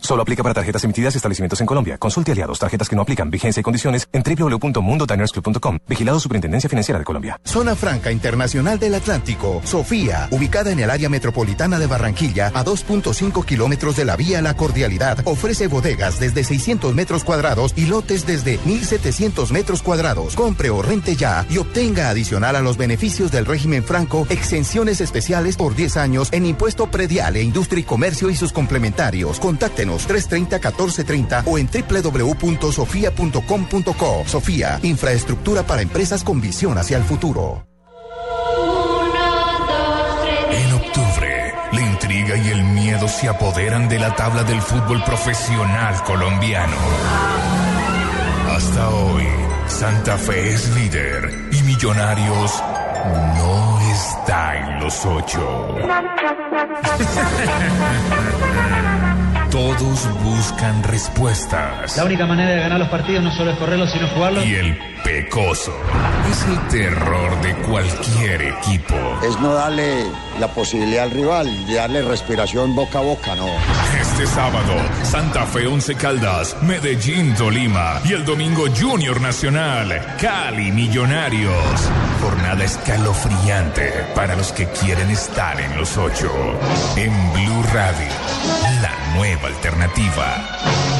Solo aplica para tarjetas emitidas y establecimientos en Colombia. Consulte aliados, tarjetas que no aplican, vigencia y condiciones en www.mundodinersclub.com. Vigilado Superintendencia Financiera de Colombia. Zona Franca Internacional del Atlántico, Sofía, ubicada en el área metropolitana de Barranquilla, a 2.5 kilómetros de la vía La Cordialidad, ofrece bodegas desde 600 metros cuadrados y lotes desde 1.700 metros cuadrados. Compre o rente ya y obtenga adicional a los beneficios del régimen franco exenciones especiales por 10 años en impuesto predial e industria y comercio y sus complementarios. Contáctenos 330-1430 o en www.sofia.com.co. Sofía, infraestructura para empresas con visión hacia el futuro. En octubre, la intriga y el miedo se apoderan de la tabla del fútbol profesional colombiano. Hasta hoy, Santa Fe es líder y Millonarios no está en los ocho. [laughs] Todos buscan respuestas. La única manera de ganar los partidos no solo es correrlos, sino jugarlos. Y el pecoso es el terror de cualquier equipo. Es no darle la posibilidad al rival, darle respiración boca a boca, no. Este sábado, Santa Fe Once Caldas, Medellín Tolima y el domingo Junior Nacional, Cali Millonarios. Jornada escalofriante para los que quieren estar en los ocho. En Blue Radio, la nueva alternativa.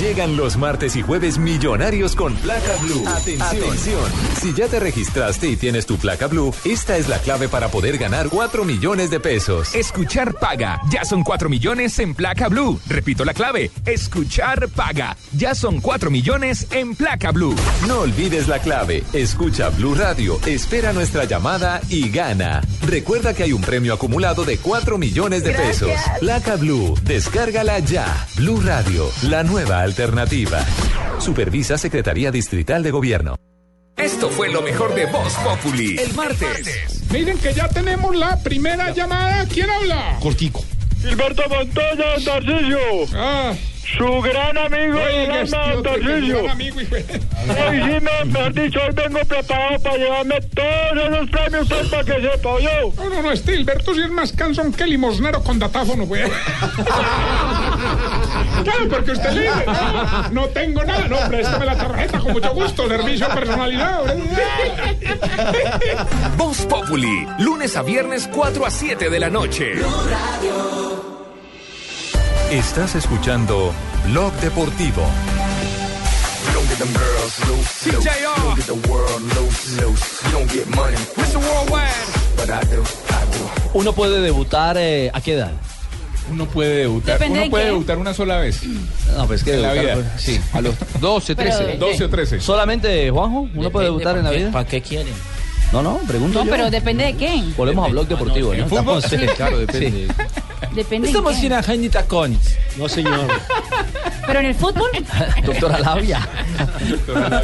Llegan los martes y jueves millonarios con placa blue. Atención. Si ya te registraste y tienes tu placa blue, esta es la clave para poder ganar 4 millones de pesos. Escuchar paga. Ya son 4 millones en placa blue. Repito la clave. Escuchar paga. Ya son 4 millones en placa blue. No olvides la clave. Escucha Blue Radio, espera nuestra llamada y gana. Recuerda que hay un premio acumulado de 4 millones de pesos. Placa Blue, descárgala ya. Blue Radio, la nueva alternativa. Supervisa Secretaría Distrital de Gobierno. Esto fue lo mejor de Voz Populi. El martes. Miren que ya tenemos la primera llamada. ¿Quién habla? Cortico. Gilberto Montoya, Tarcillo. Ah. Su gran amigo Oye, gran amigo, hijo de- Hoy sí, me, mejor dicho, hoy vengo preparado para llevarme todos esos premios pues, para que sepa yo. No, no, no, este Hilberto sí es más cansón que limosnero con datáfono, güey. Claro, porque usted le dice, no, no tengo nada, no, préstame la tarjeta con mucho gusto, servicio personalidad. Voz Populi, lunes a viernes 4 a 7 de la noche. Estás escuchando Blog Deportivo. Uno puede debutar eh, a qué edad? Uno puede debutar. Depende Uno de puede qué. debutar una sola vez. No, pues que En la debutar, vida. pues, sí, a los 12, Pero 13. ¿de 12 o 13. ¿Solamente, Juanjo? ¿Uno puede debutar en la vida? ¿Para qué quieren? No, no, pregunto No, yo. pero depende de qué. Volvemos a Blog Deportivo, ¿no? ¿En fútbol? Estamos- Sí, claro, depende. Depende Estamos sin Jaime Tacones. No, señor. Pero en el fútbol, [laughs] Doctora Labia.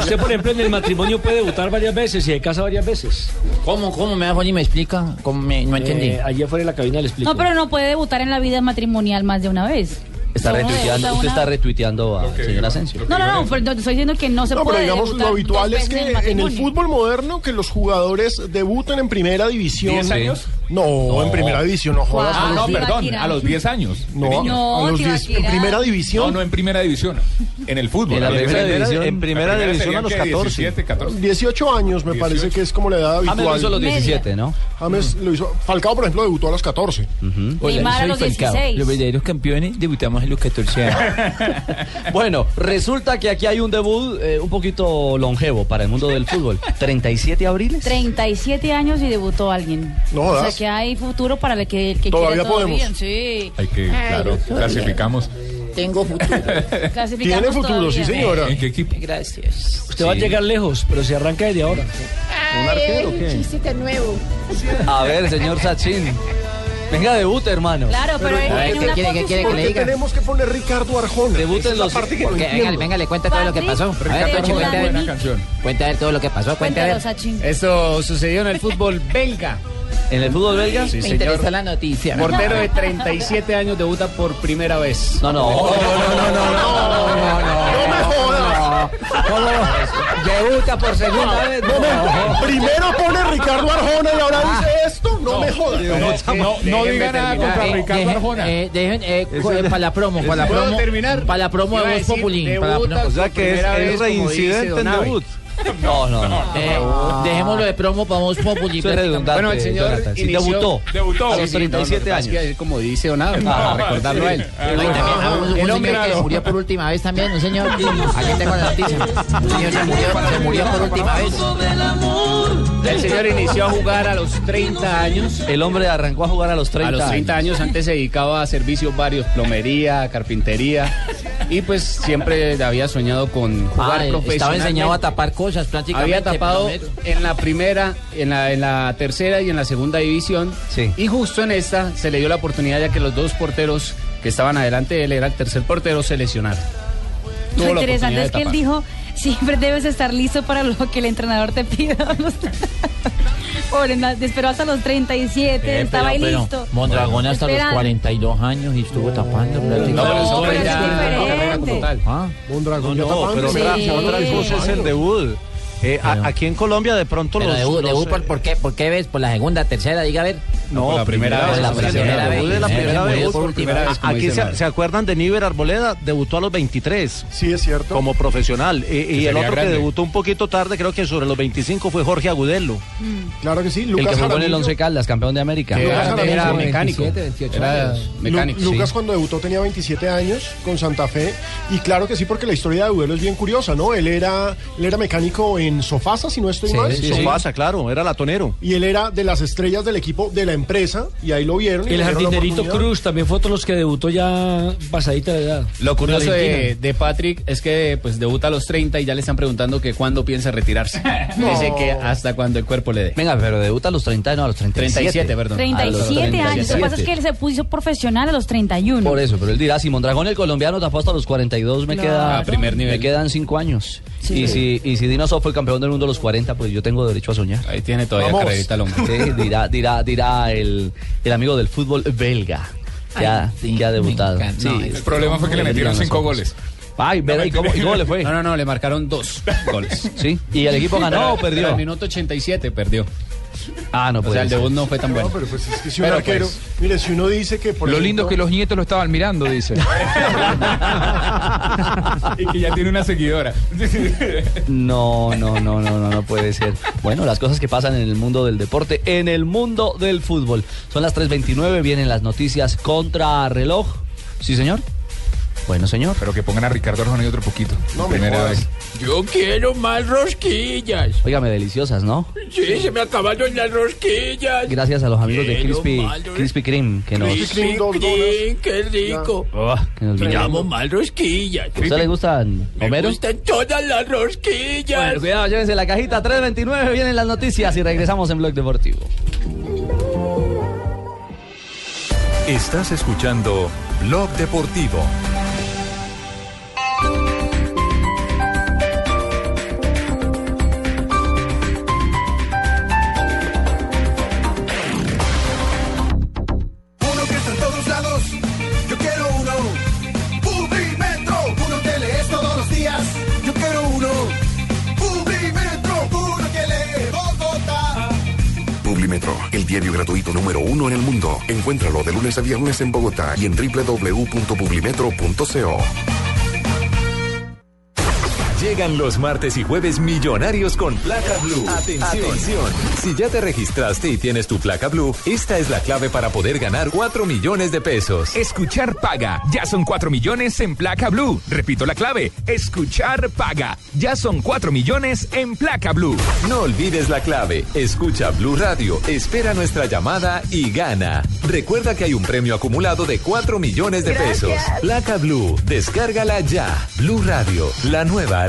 Usted, por ejemplo, en el matrimonio puede debutar varias veces y de casa varias veces. ¿Cómo, cómo me da y me explica? ¿Cómo me- no entendí. Eh, allí afuera de la cabina le explico. no, pero no puede debutar en la vida matrimonial más de una vez. Está retuiteando, usted está retuiteando a señor Asensio. No, no, no, pero te estoy diciendo que no se No, puede pero digamos, lo habitual es que el en el fútbol moderno que los jugadores debuten en primera división. ¿Diez años? No, en primera división, no jodas. Ah, no, perdón, a los 10 años. No. No, a los 10 en primera división. No, no en primera división. En el fútbol. En la primera división. En primera división a los que 14. 17, 14. 18 años me parece que es como la edad James lo hizo a habitual. los 17, ¿no? James lo hizo. Falcao, por ejemplo, debutó a los 14. Neymar a los 16. Los verdaderos campeones debutamos en los 14 años. [laughs] Bueno, resulta que aquí hay un debut eh, un poquito longevo para el mundo del fútbol. 37 abriles. 37 años y debutó alguien. No o sea jodas. Que hay futuro para el que, el que Todavía quiera todavía. podemos. Sí. Hay que, claro, clasificamos. Tengo futuro. [laughs] Clasificamos Tiene futuro, sí, señora. ¿En qué equipo? Gracias. Usted va a llegar lejos, pero se arranca desde ahora. ¿Un arquero o qué? chiste nuevo. A ver, señor Sachin. Venga, debute, hermano. Claro, pero, A ver, en ¿qué una quiere, foto qué quiere sí. que le Porque diga? tenemos que poner Ricardo Arjona. Es la los- parte que no Que, venga, venga, le cuenta todo lo que pasó. Ricardo Arjona. canción. cuente a ver todo lo que pasó. Cuente a ver. Cuéntanos, Sachin. Esto sucedió en el fútbol belga. ¿En el fútbol belga? Sí, Me señor. interesa la noticia. Portero de 37 años debuta por primera vez. No, no. No, no, no, no, no, No me jodas. Debuta por segunda vez. Primero pone Ricardo Arjona y ahora dice esto. No, me jodas. No, no, diga nada contra Eh, Ricardo Arjona. eh, dejen, eh, para la promo, para la ¿Puedo promo. terminar? Para la promo de Voz promo. O sea que es, reincidente en debut. [laughs] No, no, no. Eh, dejémoslo de promo para Voz Populi. Eso es redundante, Bueno, el señor Jonathan. Sí, inició- debutó. Debutó. A los Sí, sí, 37 No, no, es años. que, como dice Donave, para No, recordarlo a él. Ah, No, y también ah, un, un El hombre que claro. murió por última vez también, un señor. Aquí tengo la noticia. Un señor se murió, se murió por última vez. El señor inició a jugar a los 30 años. El hombre arrancó a jugar a los 30 A los 30 años antes se dedicaba a servicios varios, plomería, carpintería y pues siempre había soñado con jugar Ah, profesionalmente. estaba enseñado a tapar cosas prácticamente. Había tapado en la primera, en la, en la tercera y en la segunda división. Sí. Y justo en esta se le dio la oportunidad ya que los dos porteros que estaban adelante de él era el tercer portero se lesionaron. Lo interesante es que él dijo, siempre debes estar listo para lo que el entrenador te pida. [laughs] Pobre, esperó hasta los 37, Eh, estaba ahí pero- pero listo. Mondragón hasta los Esperando. 42 años y estuvo tapando prácticamente. No, pero eso No, ya es diferente. carrera como tal. Ah, Mondragón ya No, tapando. pero Sí. otra, cosa es el debut. Eh, a- aquí en Colombia de pronto pero los... debut, los, debut eh, por, ¿por qué? ¿Por qué ves? ¿Por la segunda, tercera? Diga a ver. No, por la primera vez, la la primera, primera vez. la Eh, primera vez. por última vez, como Aquí dice se, se acuerdan de Níver Arboleda, debutó a los 23 Sí, es cierto. como profesional. Y, y el otro que grande. debutó un poquito tarde, creo que sobre los 25, fue Jorge Agudelo. Claro que sí. El Lucas que jugó en el Jaramillo. Once Caldas, campeón de América. Que Lucas era, Jaramillo, era 27, mecánico. 28 Era años. Lu- mecánico. Lucas sí. cuando debutó tenía 27 años con Santa Fe y claro que sí porque la historia de Agudelo es bien curiosa, ¿no? Él era, él era mecánico en Sofasa, si no estoy Sí, mal. sí, pasa, claro, era latonero. Y él era de las estrellas del equipo de la empresa y ahí lo vieron. y El jardinerito. Cruz también fue otro de los que debutó ya pasadita de edad. Lo curioso En de, Patrick es que pues debuta a los 30 y ya le están preguntando que cuándo piensa retirarse. [laughs] Dice que hasta cuando el cuerpo le dé. Venga, pero debuta a los 30, no, a los 37. 37, perdón. 37 A los años. Lo que pasa es que él se puso profesional a los 31. Por eso, pero él dirá, si Mondragón el colombiano tapó hasta los 42, me, Claro. queda, A primer nivel. me quedan 5 años. Sí. Y si, y si Dino Sof fue campeón del mundo a los 40, pues yo tengo derecho a soñar. Ahí tiene todavía carrerita el hombre. Sí, dirá, dirá, dirá el, el amigo del fútbol belga que, ha, sí, que ha debutado. Sí. No, El problema fue que le metieron cinco goles. Ay, verá, ¿y cómo, ¿y cómo le fue? No, no, no, le marcaron dos goles. ¿Sí? ¿Y el equipo ganó o perdió? al minuto 87 perdió. Ah, no O puede sea, el ser. debut no fue tan bueno. No, pero pues es que si un Pero, arquero, pues, mire, si uno dice que por Lo ejemplo- lindo es que los nietos lo estaban mirando, dice. [laughs] y que ya tiene una seguidora. No, no, no, no, no, no puede ser. Bueno, las cosas que pasan en el mundo del deporte, en el mundo del fútbol. Son las 3.29, vienen las noticias contra reloj. ¿Sí, señor? Bueno, señor. Pero que pongan a Ricardo Arjona y otro poquito. No me Primera vez. Yo quiero más rosquillas. Óigame, deliciosas, ¿no? Sí, se me acabaron las rosquillas. Gracias a los amigos de Quiero Crispy, ros- Crispy Kreme que nos... Crispy Kreme, qué rico. Oh, que nos vinieron. Llamo más rosquillas. ¿A usted le gustan, Me Homero? gustan todas las rosquillas. Bueno, cuidado, llévense la cajita 329, vienen las noticias y regresamos en Blog Deportivo. Estás escuchando Blog Deportivo. El diario gratuito número uno en el mundo. Encuéntralo de lunes a viernes en Bogotá y en www.publimetro.co. Llegan los martes y jueves millonarios con placa blue. Atención. Si ya te registraste y tienes tu placa blue, esta es la clave para poder ganar 4 millones de pesos. Escuchar paga. Ya son 4 millones en placa blue. Repito la clave. Escuchar paga. Ya son 4 millones en placa blue. No olvides la clave. Escucha Blue Radio, espera nuestra llamada y gana. Recuerda que hay un premio acumulado de 4 millones de Gracias. pesos. Placa Blue, descárgala ya. Blue Radio, la nueva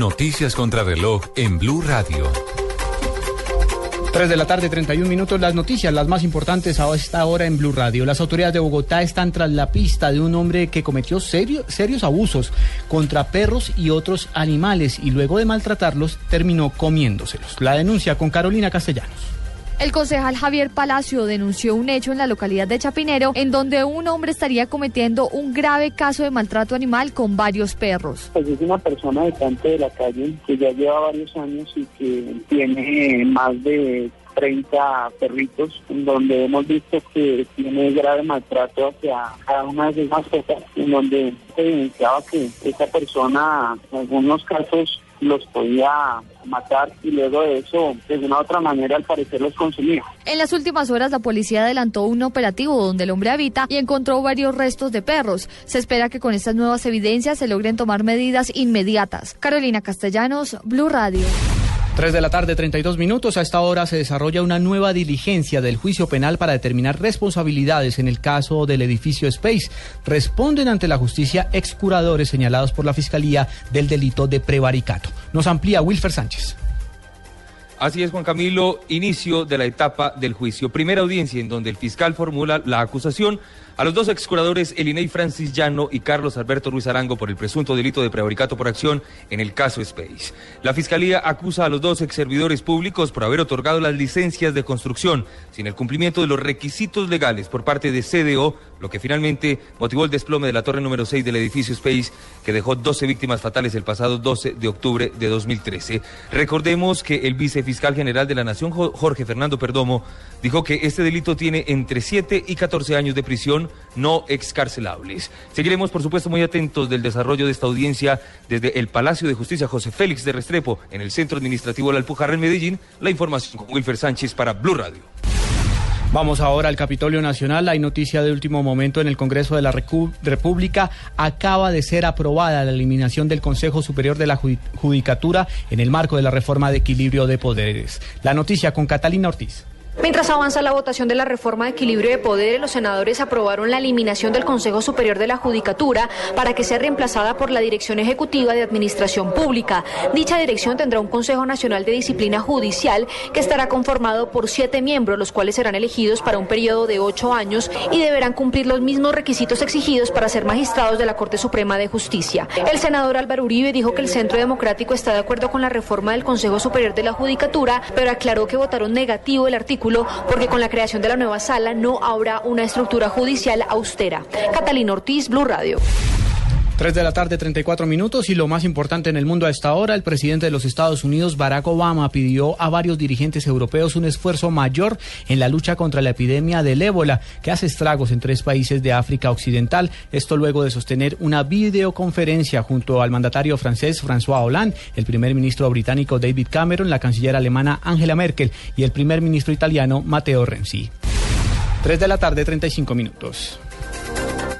Noticias contra reloj en Blue Radio. 3 de la tarde, 31 minutos. Las noticias, las más importantes a esta hora en Blue Radio. Las autoridades de Bogotá están tras la pista de un hombre que cometió serio- serios abusos contra perros y otros animales y luego de maltratarlos terminó comiéndoselos. La denuncia con Carolina Castellanos. El concejal Javier Palacio denunció un hecho en la localidad de Chapinero en donde un hombre estaría cometiendo un grave caso de maltrato animal con varios perros. Pues es una persona habitante de la calle que ya lleva varios años y que tiene más de 30 perritos, en donde hemos visto que tiene grave maltrato hacia cada una de sus mascotas, en donde se evidenciaba que esa persona en algunos casos los podía matar y luego de eso, de una u otra manera, al parecer los consumía. En las últimas horas la policía adelantó un operativo donde el hombre habita y encontró varios restos de perros. Se espera que con estas nuevas evidencias se logren tomar medidas inmediatas. Carolina Castellanos, Blue Radio. 3 de la tarde, 32 minutos. A esta hora se desarrolla una nueva diligencia del juicio penal para determinar responsabilidades en el caso del edificio Space. Responden ante la justicia ex curadores señalados por la Fiscalía del delito de prevaricato. Nos amplía Wilfer Sánchez. Así es, Juan Camilo, inicio de la etapa del juicio. Primera audiencia en donde el fiscal formula la acusación a los dos excuradores, Elinei Francis Llano y Carlos Alberto Ruiz Arango, por el presunto delito de prevaricato por acción en el caso Space. La fiscalía acusa a los dos ex servidores públicos por haber otorgado las licencias de construcción sin el cumplimiento de los requisitos legales por parte de CDO, lo que finalmente motivó el desplome de la torre número 6 del edificio Space, que dejó 12 víctimas fatales el pasado 12 de octubre de 2013. Recordemos que el vicefiscal general de la Nación, Jo- Jorge Fernando Perdomo, dijo que este delito tiene entre 7 y 14 años de prisión no excarcelables. Seguiremos, por supuesto, muy atentos del desarrollo de esta audiencia desde el Palacio de Justicia José Félix de Restrepo, en el Centro Administrativo La Alpujarra en Medellín. La información con Wilfer Sánchez para Blue Radio. Vamos ahora al Capitolio Nacional. Hay noticia de último momento en el Congreso de la República. Acaba de ser aprobada la eliminación del Consejo Superior de la Judi- Judicatura en el marco de la reforma de equilibrio de poderes. La noticia con Catalina Ortiz. Mientras avanza la votación de la reforma de equilibrio de poderes, los senadores aprobaron la eliminación del Consejo Superior de la Judicatura para que sea reemplazada por la Dirección Ejecutiva de Administración Pública. Dicha dirección tendrá un Consejo Nacional de Disciplina Judicial que estará conformado por siete miembros, los cuales serán elegidos para un periodo de ocho años y deberán cumplir los mismos requisitos exigidos para ser magistrados de la Corte Suprema de Justicia. El senador Álvaro Uribe dijo que el Centro Democrático está de acuerdo con la reforma del Consejo Superior de la Judicatura, pero aclaró que votaron negativo el artículo porque con la creación de la nueva sala no habrá una estructura judicial austera. Catalina Ortiz, Blue Radio. 3 de la tarde, 34 minutos y lo más importante en el mundo a esta hora, el presidente de los Estados Unidos, Barack Obama, pidió a varios dirigentes europeos un esfuerzo mayor en la lucha contra la epidemia del ébola que hace estragos en tres países de África Occidental. Esto luego de sostener una videoconferencia junto al mandatario francés François Hollande, el primer ministro británico David Cameron, la canciller alemana Angela Merkel y el primer ministro italiano Matteo Renzi. 3 de la tarde, 35 minutos.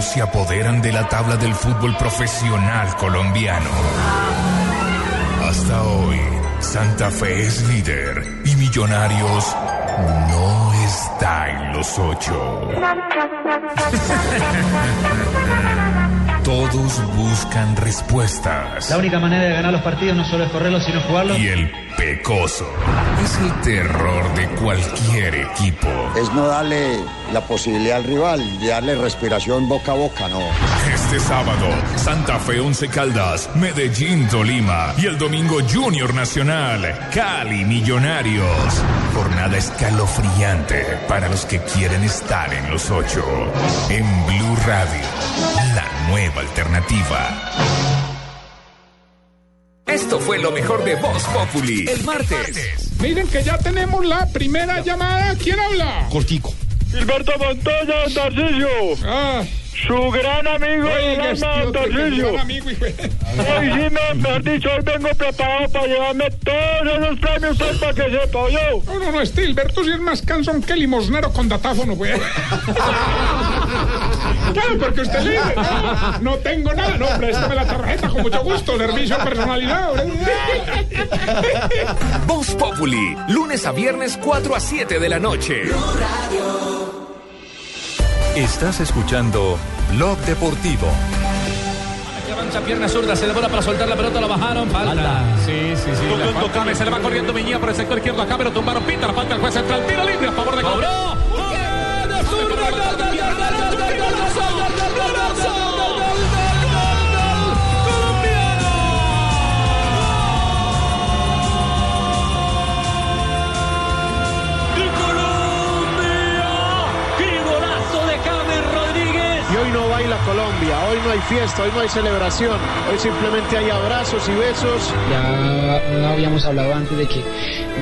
Se apoderan de la tabla del fútbol profesional colombiano. Hasta hoy, Santa Fe es líder y Millonarios no está en los ocho. [laughs] Todos buscan respuestas. La única manera de ganar los partidos no solo es correrlos, sino jugarlos. Y el pecoso es el terror de cualquier equipo. Es no darle la posibilidad al rival, de darle respiración boca a boca, no. Este sábado, Santa Fe Once Caldas, Medellín Tolima y el domingo Junior Nacional, Cali Millonarios. Jornada escalofriante para los que quieren estar en los ocho. En Blue Radio, la nueva alternativa. Esto fue lo mejor de Voz Populi. El martes. Miren que ya tenemos la primera llamada. ¿Quién habla? Cortico. Gilberto Montoya, Tarcillo. Ah. Su gran amigo Oiga, alma, gran amigo, hijo de- Hoy sí me, mejor dicho, hoy vengo preparado para llevarme todos esos premios para que sepa, yo. No, no, no, este Gilberto sí es más cansón que limosnero con datáfono, güey. [laughs] Claro, porque usted le dice, no, no tengo nada, no, préstame la tarjeta con mucho gusto, servicio personalizado. Voz Populi, lunes a viernes 4 a 7 de la noche. Estás escuchando Blog Deportivo. Que avanza pierna zurda, se demora para soltar la pelota, la bajaron, falta. Sí, sí, sí. la Tocó falta. Tocame, se le va corriendo Miñía por el sector izquierdo acá, pero tumbaron Pinta, la falta del juez central, tiro libre a favor de ¡Cobró! ¡De no baila Colombia, hoy no hay fiesta, hoy no hay celebración, hoy simplemente hay abrazos y besos. Ya no habíamos hablado antes de que,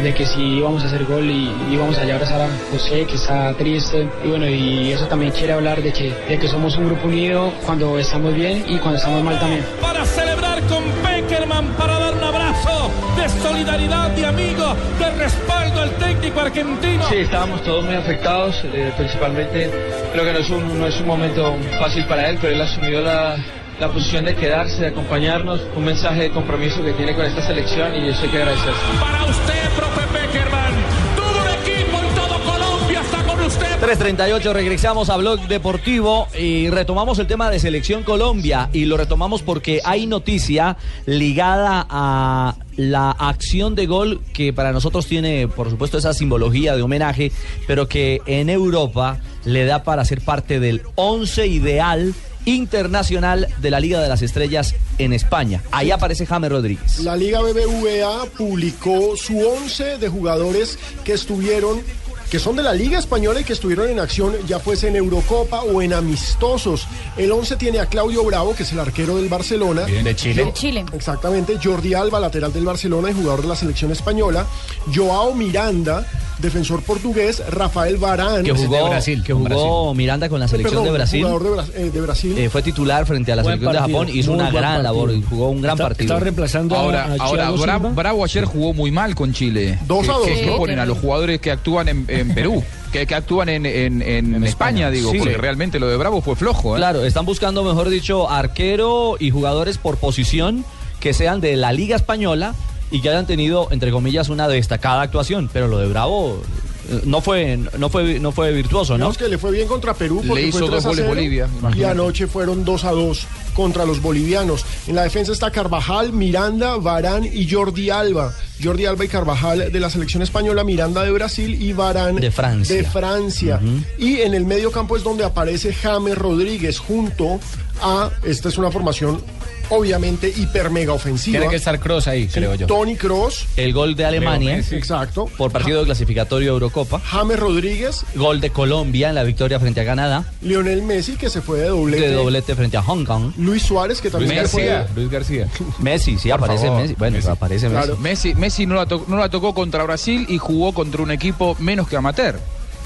de que si íbamos a hacer gol y íbamos allá a abrazar a José, que está triste. Y bueno, y eso también quiere hablar de que, de que somos un grupo unido cuando estamos bien y cuando estamos mal también. Para celebrar con Peckerman, para dar un abrazo de solidaridad, de amigo, de respaldo al técnico argentino. Sí, estábamos todos muy afectados, eh, principalmente creo que no es, un, no es un momento fácil para él, pero él ha asumido la, la posición de quedarse, de acompañarnos, un mensaje de compromiso que tiene con esta selección y eso hay que agradecer. Para usted, profe 3.38, regresamos a Blog Deportivo y retomamos el tema de Selección Colombia y lo retomamos porque hay noticia ligada a la acción de gol que para nosotros tiene, por supuesto, esa simbología de homenaje, pero que en Europa le da para ser parte del once ideal internacional de la Liga de las Estrellas en España. Ahí aparece James Rodríguez. La Liga BBVA publicó su 11 de jugadores que estuvieron que son de la Liga Española y que estuvieron en acción ya fuese en Eurocopa o en amistosos. El 11 tiene a Claudio Bravo, que es el arquero del Barcelona. de Chile. Jo- Chile. Exactamente. Jordi Alba, lateral del Barcelona y jugador de la selección española. Joao Miranda, defensor portugués. Rafael Varane. Que jugó, que jugó Miranda con la selección Perdón, de Brasil. Jugador de, Bra- eh, de Brasil. Eh, fue titular frente a la Buen selección de partido, Japón y hizo una gran partido. labor y jugó un gran Está- partido. estaba reemplazando Ahora, a ahora Bra-. Bravo ayer jugó muy mal con Chile. Dos a Que- dos, que, ¿no? ponen a los jugadores que actúan en, en [laughs] Perú, que, que actúan en, en- en España, digo, Sí. porque realmente lo de Bravo fue flojo. ¿eh? Claro, están buscando, mejor dicho, arquero y jugadores por posición que sean de la Liga Española y que hayan tenido, entre comillas, una destacada actuación. Pero lo de Bravo eh, no fue, no fue, no fue virtuoso, ¿no? Digamos que le fue bien contra Perú Le porque hizo fue 3 dos a goles 0, Bolivia, y anoche fueron 2 a 2 contra los bolivianos. En la defensa está Carvajal, Miranda, Varán y Jordi Alba. Jordi Alba y Carvajal de la selección española, Miranda de Brasil y Varán De Francia. de Francia. Y en el medio campo es donde aparece James Rodríguez junto a, esta es una formación obviamente hiper mega ofensiva. Tiene que estar Cross ahí, creo yo. Tony Cross, El gol de Alemania exacto. por partido de clasificatorio de Eurocopa. James Rodríguez, Gol de Colombia en la victoria frente a Canadá. Lionel Messi que se fue de doblete. De doblete frente a Hong Kong. Luis Suárez que también se fue de- Luis García. [laughs] Messi, sí, aparece favor. Messi. Bueno, aparece Messi. Claro. Messi, Messi no, la to- no la tocó contra Brasil y jugó contra un equipo menos que amateur.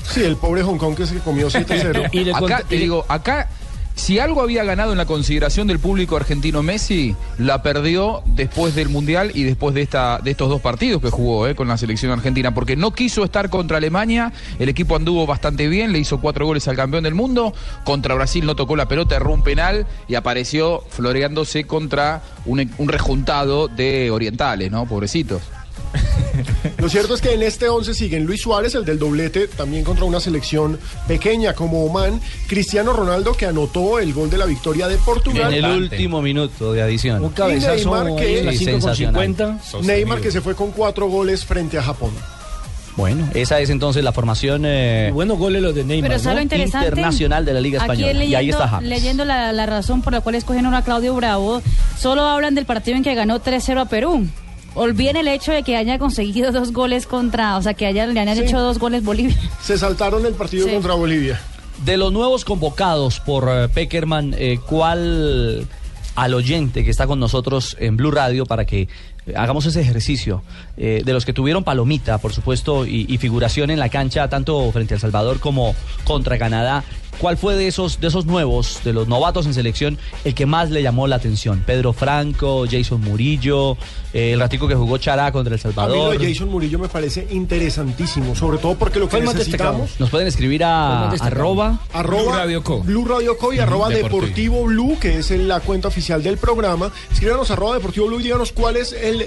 Sí, el pobre Hong Kong que se comió 7-0. [laughs] Y le Acá, te digo, acá, si algo había ganado en la consideración del público argentino Messi, la perdió después del Mundial y después de, esta, de estos dos partidos que jugó eh, con la selección argentina, porque no quiso estar contra Alemania, el equipo anduvo bastante bien, le hizo cuatro goles al campeón del mundo, contra Brasil no tocó la pelota, erró un penal y apareció floreándose contra un, un rejuntado de orientales, ¿no? Pobrecitos. [laughs] Lo cierto es que en este 11 siguen Luis Suárez, el del doblete, también contra una selección pequeña como Oman, Cristiano Ronaldo que anotó el gol de la victoria de Portugal, En el último minuto de adición. un cabezazo Neymar que- Sí, 5 con sensacional. 50. Neymar que se fue con cuatro goles frente a Japón. Bueno, esa es entonces la formación eh, Buenos goles los de Neymar. Pero ¿sabe ¿no? lo interesante? internacional de la Liga Aquí Española. leyendo, y ahí está James. leyendo la, la razón por la cual escogieron a Claudio Bravo, solo hablan del partido en que ganó 3-0 a Perú. Olviden el hecho de que haya conseguido dos goles contra, o sea, que haya, le hayan Sí. hecho dos goles Bolivia. Se saltaron el partido Sí. contra Bolivia. De los nuevos convocados por eh, Peckerman, eh, ¿cuál al oyente que está con nosotros en Blue Radio para que hagamos ese ejercicio? eh, de los que tuvieron palomita, por supuesto, y, y figuración en la cancha, tanto frente a El Salvador como contra Canadá. ¿Cuál fue de esos, de esos nuevos, de los novatos en selección, el que más le llamó la atención? Pedro Franco, Jason Murillo, eh, el ratico que jugó Chará contra El A mí lo Salvador. de Jason Murillo me parece interesantísimo, sobre todo porque lo que necesitamos... Nos pueden escribir a arroba Arroba Blue Radio Co. Blue Radio Co y arroba Deportivo. Deportivo Blue, que es la cuenta oficial del programa. Escríbanos arroba Deportivo Blue y díganos cuál es el,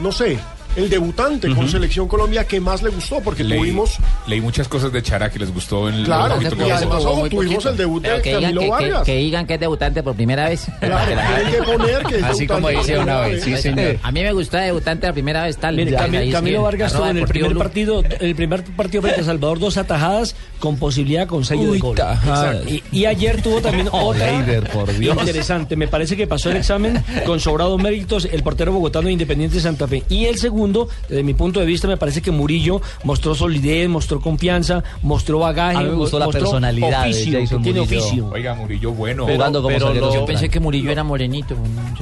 no sé, el debutante con Selección Colombia que más le gustó, porque Leí, tuvimos, leí muchas cosas de Chara que les gustó en el claro, poquito que y pasó. además ojo, tuvimos el debut de que digan Camilo que, que- Vargas. que digan que es debutante por primera vez. Claro, tienen que poner que es Así como dice una vez, sí, señor. A mí me gustó debutante la primera vez tal. Mire, ahí Camilo Vargas tuvo en el primer partido, el primer partido frente a Salvador dos atajadas con posibilidad con sello de gol. Y, y ayer tuvo también [laughs] Oh, otra Leider, por Dios. interesante. Me parece que pasó el examen con sobrados méritos el portero bogotano de Independiente Santa Fe. Y el segundo, desde mi punto de vista, me parece que Murillo mostró solidez, mostró confianza, mostró bagaje. A mí me gustó la mostró personalidad de oficio, Jason que tiene Murillo. oficio. Oiga, Murillo, bueno. Jugando como pero zaguero lo- Yo pensé que Murillo era morenito. no.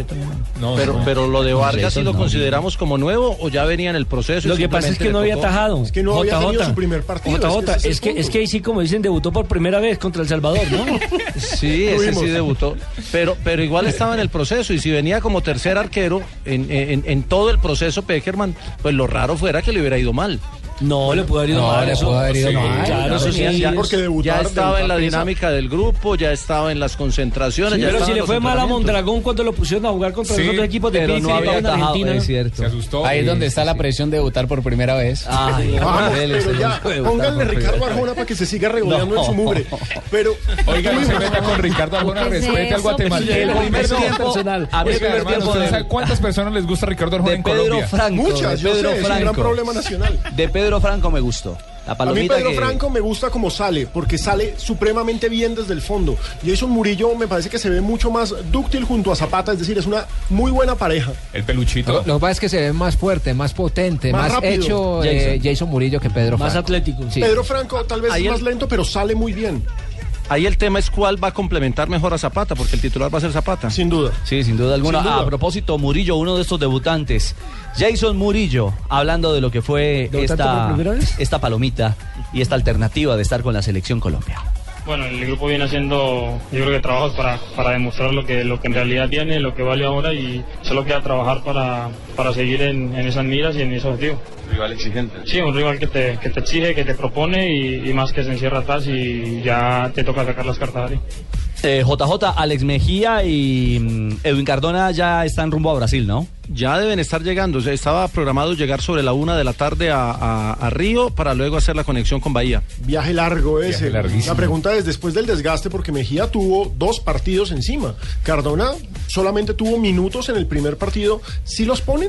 No, Pero, no. pero lo de Vargas, ¿sí Jason lo consideramos como nuevo o ya venía en el proceso? Lo que pasa es que no había tajado. Es que no había tenido su primer partido, JJ, es que es que, es que ahí sí, como dicen, debutó por primera vez contra El Salvador, ¿no? [laughs] Sí, ese sí debutó. Pero, pero igual estaba en el proceso y si venía como tercer arquero en, en- en todo el proceso Peckerman, pues lo raro fuera que le hubiera ido mal. No, le pudo haber ido No, mal. le eso- pudo haber ido sí, mal. Claro, eso sí. venía ya, porque debutar- ya estaba en la dinámica del grupo, ya estaba en las concentraciones. ya Pero si le fue mal a. Mondragón cuando lo pusieron a jugar contra Sí, los otros equipos de Pero no había Filipao en tajado, Argentina. es cierto. Se asustó. Ahí es Sí, donde sí, está la sí. presión de debutar por primera vez. Ay, Vamos, Vélez, pero el ya, pónganle Ricardo. Arjona para que se siga regodeando No. en su mugre. Pero Oiga, no se meta con Ricardo Arjona, ¿Qué es respete al guatemalteco. El primer tiempo, personal. a mí el Oiga, primer hermano, tiempo ¿usted de, sabe cuántas personas les gusta Ricardo Arjona de en Pedro Colombia? Franco. Muchas, yo sé, es un gran problema nacional. De Pedro Franco me gustó. La A mí Pedro que- Franco me gusta como sale, porque sale supremamente bien desde el fondo. Jason Murillo me parece que se ve mucho más dúctil junto a Zapata, es decir, es una muy buena pareja. El peluchito. lo que pasa es que se ve más fuerte, más potente, Más más, rápido. hecho eh, Jason. Murillo que Pedro Más Franco. atlético. Sí. Pedro Franco tal vez Ahí es el- más lento, pero sale muy bien, Ahí el tema es cuál va a complementar mejor a Zapata, porque el titular va a ser Zapata. sin duda. Sí, sin duda alguna. Sin duda. A propósito, Murillo, uno de estos debutantes. Jason Murillo, hablando de lo que fue ¿Debutante esta, esta palomita y esta alternativa de estar con la selección Colombia. Bueno, el grupo viene haciendo, yo creo que trabajos para, para demostrar lo que, lo que en realidad tiene, lo que vale ahora y solo queda trabajar para, para seguir en, en esas miras y en ese objetivo. Rival exigente. Sí, un rival que te, que te exige, que te propone y, y más que se encierra atrás y ya te toca sacar las cartas ahí. Eh, JJ, Alex Mejía y mm, Edwin Cardona ya están rumbo a Brasil, ¿no? Ya deben estar llegando. O sea, estaba programado llegar sobre la una de la tarde a, a- a Río para luego hacer la conexión con Bahía. Viaje largo ese. larguísimo. La pregunta es después del desgaste porque Mejía tuvo dos partidos encima. Cardona solamente tuvo minutos en el primer partido. ¿Sí los ponen?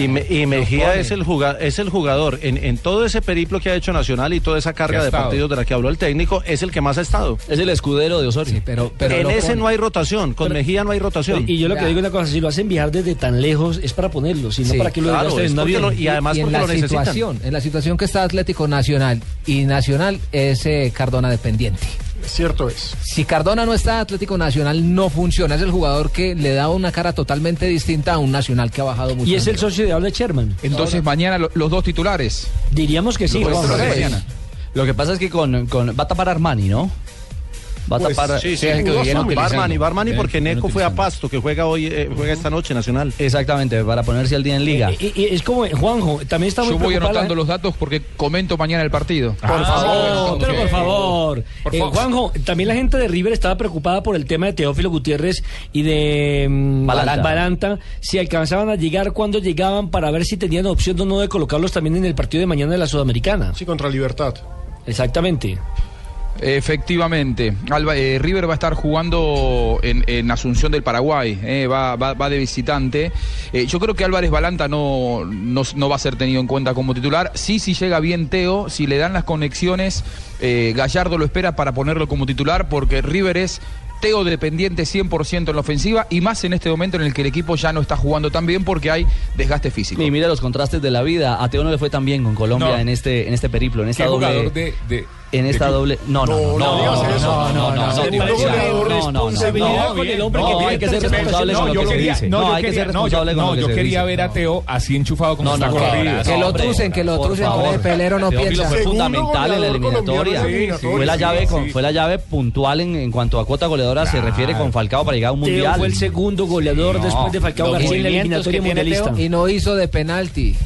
Y, Me- y Mejía es el, juga- es el jugador en, en todo ese periplo que ha hecho Nacional y toda esa carga de estado. partidos de la que habló el técnico, es el que más ha estado. Es el escudero de Osorio. pero, en ese no hay rotación, con Mejía no hay rotación. Y yo lo que digo es una cosa, si lo hacen viajar desde tan lejos es para ponerlo, si no Sí, para que lo claro, en lo- y además en la situación, en la situación que está Atlético Nacional y Nacional es eh, Cardona dependiente. Cierto es. Si Cardona no está, Atlético Nacional no funciona. Es el jugador que le da una cara totalmente distinta a un Nacional que ha bajado mucho. Y es el socio de de Sherman. Entonces mañana lo- los dos titulares. Diríamos que sí. Lo que pasa es que con, con- va a tapar Armani, ¿no? Va a Pues, tapar sí, sí, Barmani, Barmani porque Neco fue a Pasto, que juega hoy, eh, juega esta noche Nacional. Exactamente, para ponerse al día en liga. Y, y es como, Juanjo, también está muy Yo voy anotando los datos porque comento mañana el partido. Por favor, pero por favor. Por Eh, favor. Juanjo, también la gente de River estaba preocupada por el tema de Teófilo Gutiérrez y de mm, Balanta. Balanta, si alcanzaban a llegar, cuando llegaban, para ver si tenían opción o no de colocarlos también en el partido de mañana de la Sudamericana. Sí, contra Libertad. Exactamente. Efectivamente, Alba- eh, River va a estar jugando en, en Asunción del Paraguay, eh, va, va- va de visitante. Eh, yo creo que Álvarez Balanta no, no, no va a ser tenido en cuenta como titular. Sí, si llega bien Teo, si le dan las conexiones, Gallardo lo espera para ponerlo como titular porque River es Teo dependiente 100% en la ofensiva y más en este momento en el que el equipo ya no está jugando tan bien porque hay desgaste físico. Y mira los contrastes de la vida. A Teo no le fue tan bien con Colombia No. en este en este periplo, en esta ¿Qué doble. jugador de- de- en esta doble. No, no, no. No, no, no. No, no, hay que ser responsable con lo que dice. No, hay que ser responsable con lo que No, yo quería ver a Teo así enchufado como está corrido. Que lo trucen, que lo trucen con el pelero no piensa. Fue fundamental en la eliminatoria. Fue la llave fue la llave puntual en cuanto a cuota goleadora se refiere con Falcao para llegar a un mundial. Fue el segundo goleador después de Falcao García en la eliminatoria mundialista. Y no hizo de penalti.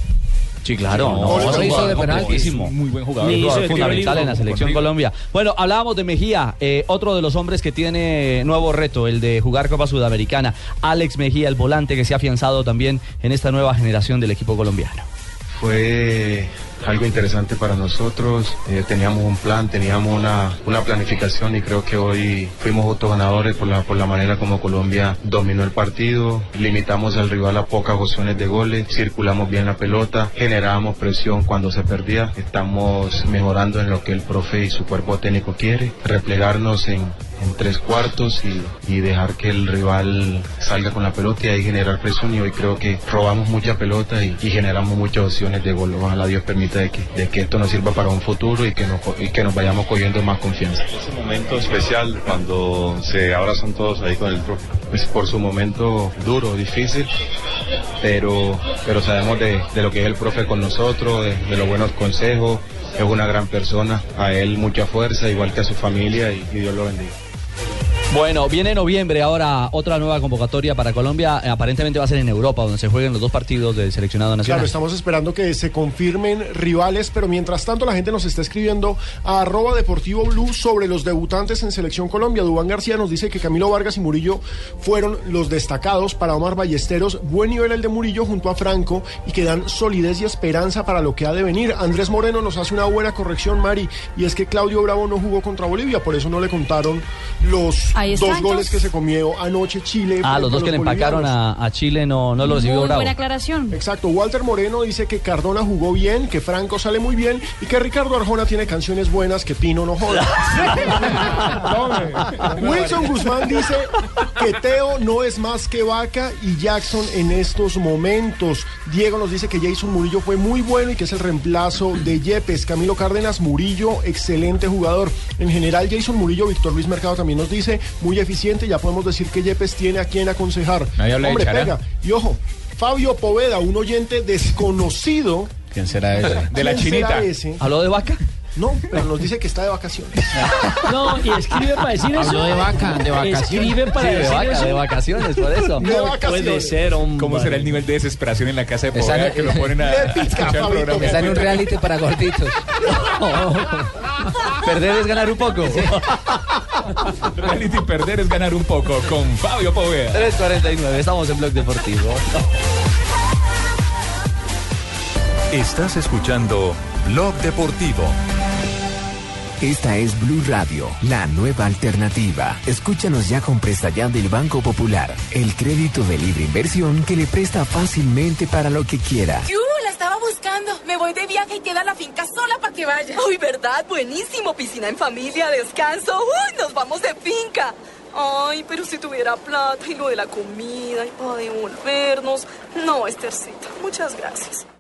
Sí, claro. No, No, no hizo de penalti. buenísimo. Muy buen jugador. Hizo Jugador fundamental en la selección. Colombia. Bueno, hablábamos de Mejía, eh, otro de los hombres que tiene nuevo reto, el de jugar Copa Sudamericana. Alex Mejía, el volante que se ha afianzado también en esta nueva generación del equipo colombiano. Fue algo interesante para nosotros. Eh, teníamos un plan, teníamos una, una planificación y creo que hoy fuimos autoganadores por la, por la manera como Colombia dominó el partido. Limitamos al rival a pocas opciones de goles, circulamos bien la pelota, generábamos presión cuando se perdía. Estamos mejorando en lo que el profe y su cuerpo técnico quiere, replegarnos en, en tres cuartos y, y dejar que el rival salga con la pelota y ahí generar presión y hoy creo que robamos mucha pelota y, y generamos muchas opciones de gol. Ojalá Dios permita de que, de que esto nos sirva para un futuro y que nos, y que nos vayamos cogiendo más confianza. Ese momento especial cuando se abrazan todos ahí con el profe. Pues por su momento duro, difícil, pero, pero sabemos de, de lo que es el profe con nosotros, de, de los buenos consejos, es una gran persona, a él mucha fuerza, igual que a su familia y- y Dios lo bendiga. Bueno, viene noviembre ahora otra nueva convocatoria para Colombia. Eh, Aparentemente va a ser en Europa, donde se jueguen los dos partidos del seleccionado nacional. Claro, estamos esperando que se confirmen rivales, pero mientras tanto la gente nos está escribiendo a arroba deportivo blue sobre los debutantes en Selección Colombia. Dubán García nos dice que Camilo Vargas y Murillo fueron los destacados para Omar Ballesteros. Buen nivel el de Murillo junto a Franco y que dan solidez y esperanza para lo que ha de venir. Andrés Moreno nos hace una buena corrección, Mari, y es que Claudio Bravo no jugó contra Bolivia, por eso no le contaron los Ahí está, dos goles que se comió anoche Chile. Ah, los dos que le empacaron a, a Chile no, no lo recibió Muy Bravo. buena aclaración. Exacto, Walter Moreno dice que Cardona jugó bien, que Franco sale muy bien y que Ricardo Arjona tiene canciones buenas, que Pino no joda. [laughs] [laughs] Wilson Guzmán dice que Teo no es más que Vaca y Jackson en estos momentos. Diego nos dice que Jason Murillo fue muy bueno y que es el reemplazo de Yepes. Camilo Cárdenas Murillo, excelente jugador. En general, Jason Murillo, Víctor Luis Mercado también nos dice muy eficiente. Ya podemos decir que Yepes tiene a quien aconsejar. Nadie habla de Hombre, pega. Y ojo, Fabio Poveda, un oyente desconocido. ¿Quién será ese? De la ¿Quién chinita. será ese? ¿Habló de vaca? No, pero nos dice que está de vacaciones. [laughs] No, y escribe para decir eso. Habló de vaca, de vacaciones. Escribe para Sí, de decir vaca, eso. de vacaciones, por eso. De No vacaciones. puede ser, hombre. ¿Cómo será el nivel de desesperación en la casa de Esa Poveda que lo ponen a, [laughs] a escuchar el Fabito. programa? Está en un reality para gorditos. [laughs] Perder es ganar un poco. Reality perder es ganar un poco con Fabio Poveda. 3.49, estamos en Blog Deportivo. Estás escuchando Blog Deportivo. Esta es Blue Radio, la nueva alternativa. Escúchanos ya con presta ya del Banco Popular, el crédito de libre inversión que le presta fácilmente para lo que quiera. ¡Yu! La estaba buscando. Me voy de viaje y queda la finca sola para que vaya. Uy, ¿verdad? Buenísimo. Piscina en familia, descanso. Uy, nos vamos de finca. Ay, pero si tuviera plata y lo de la comida y para devolvernos. No, Estercita. Muchas gracias.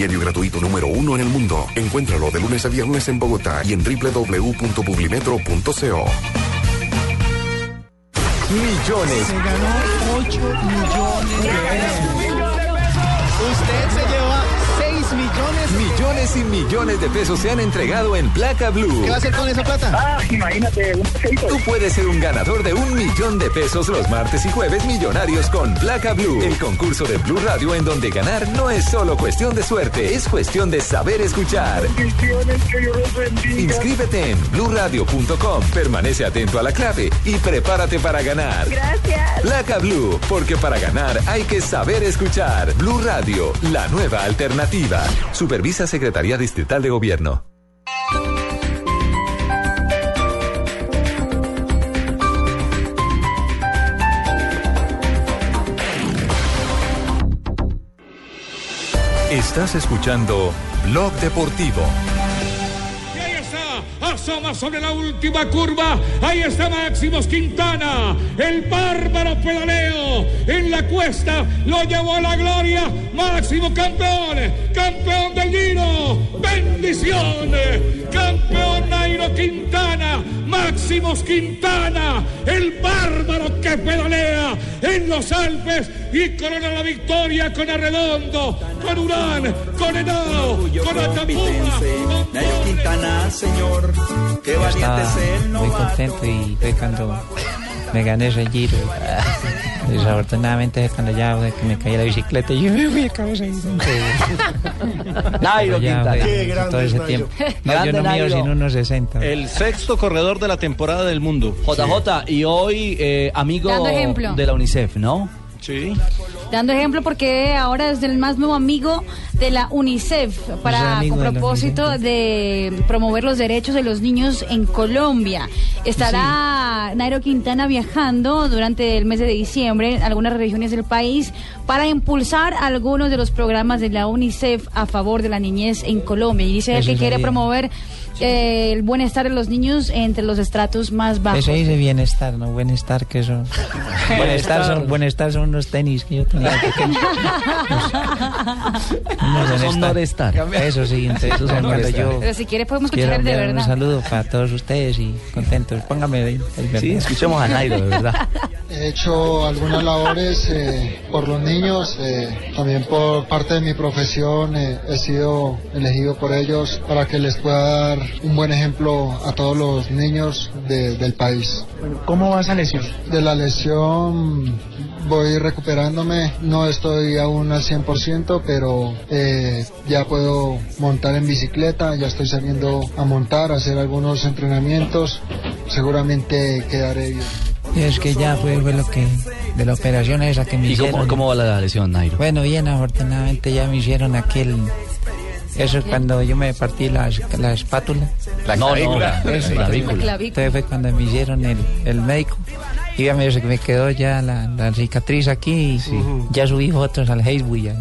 Diario gratuito número uno en el mundo. Encuéntralo de lunes a viernes en Bogotá y en www.publimetro.co. Millones. Se ganó 8 millones de pesos. Y millones de pesos se han entregado en Placa Blue. ¿Qué va a hacer con esa plata? Ah, imagínate, un. Tú puedes ser un ganador de un millón de pesos los martes y jueves millonarios con Placa Blue, el concurso de Blue Radio en donde ganar no es solo cuestión de suerte, es cuestión de saber escuchar. Que los. Inscríbete en bluradio.com, permanece atento a la clave y prepárate para ganar. Gracias. Placa Blue, porque para ganar hay que saber escuchar. Blue Radio, la nueva alternativa. Supervisa Secretaría Distrital de Gobierno. Estás escuchando Blog Deportivo. Sobre la última curva. Ahí está Máximos Quintana, el bárbaro pedaleo en la cuesta. Lo llevó a la gloria. Máximo campeón, campeón del Giro. Bendiciones, campeón Nairo Quintana. Máximos Quintana, el bárbaro que pedalea en los Alpes y corona la victoria con Arredondo, con Urán, con Henao, con Atapuma. Nairo Quintana, señor, qué valiente es él, no muy contento y fue cuando me gané ese giro. [laughs] Desafortunadamente es cuando ya que me caí la bicicleta y yo me fui a cabeza. Nairo Quintana. Qué grande Todo es ese Nairo. tiempo. [laughs] No, yo no unos 60. El sexto corredor de la temporada del mundo. JJ, y hoy eh, amigo de la UNICEF, ¿no? Sí. Dando ejemplo porque ahora es el más nuevo amigo de la UNICEF para con propósito de promover los derechos de los niños en Colombia. Estará Nairo Quintana viajando durante el mes de diciembre en algunas regiones del país para impulsar algunos de los programas de la UNICEF a favor de la niñez en Colombia. Y dice Eso que quiere promover eh, el bienestar de los niños entre los estratos más bajos. Eso dice bienestar, ¿no? Bienestar, que eso. [laughs] Bienestar son, bienestar son unos tenis que yo tenía [laughs] Esos son. Norestar. Eso sí, entonces Esos son cuando yo Pero si quiere podemos escuchar de enviar un verdad. saludo para todos ustedes y contentos. Póngame el, el Sí, escuchemos a Nairo, de verdad. [laughs] He hecho algunas labores eh, por los niños, eh, también por parte de mi profesión eh, he sido elegido por ellos para que les pueda dar un buen ejemplo a todos los niños de- del país. ¿Cómo va esa lesión? De la lesión voy recuperándome, no estoy aún al 100%, pero eh, ya puedo montar en bicicleta, ya estoy saliendo a montar, a hacer algunos entrenamientos, seguramente quedaré bien. Y es que ya fue, fue lo que. de la operación esa que me ¿Y hicieron. cómo, cómo va la lesión, Nairo? Bueno, bien, afortunadamente ya me hicieron aquel. Eso es cuando yo me partí la, la espátula. La No, clavícula. no, Eso, la clavícula. entonces- Entonces fue cuando me hicieron el, el médico. Dígame, se me quedó ya la, la cicatriz aquí y ya subí fotos al Facebook ya,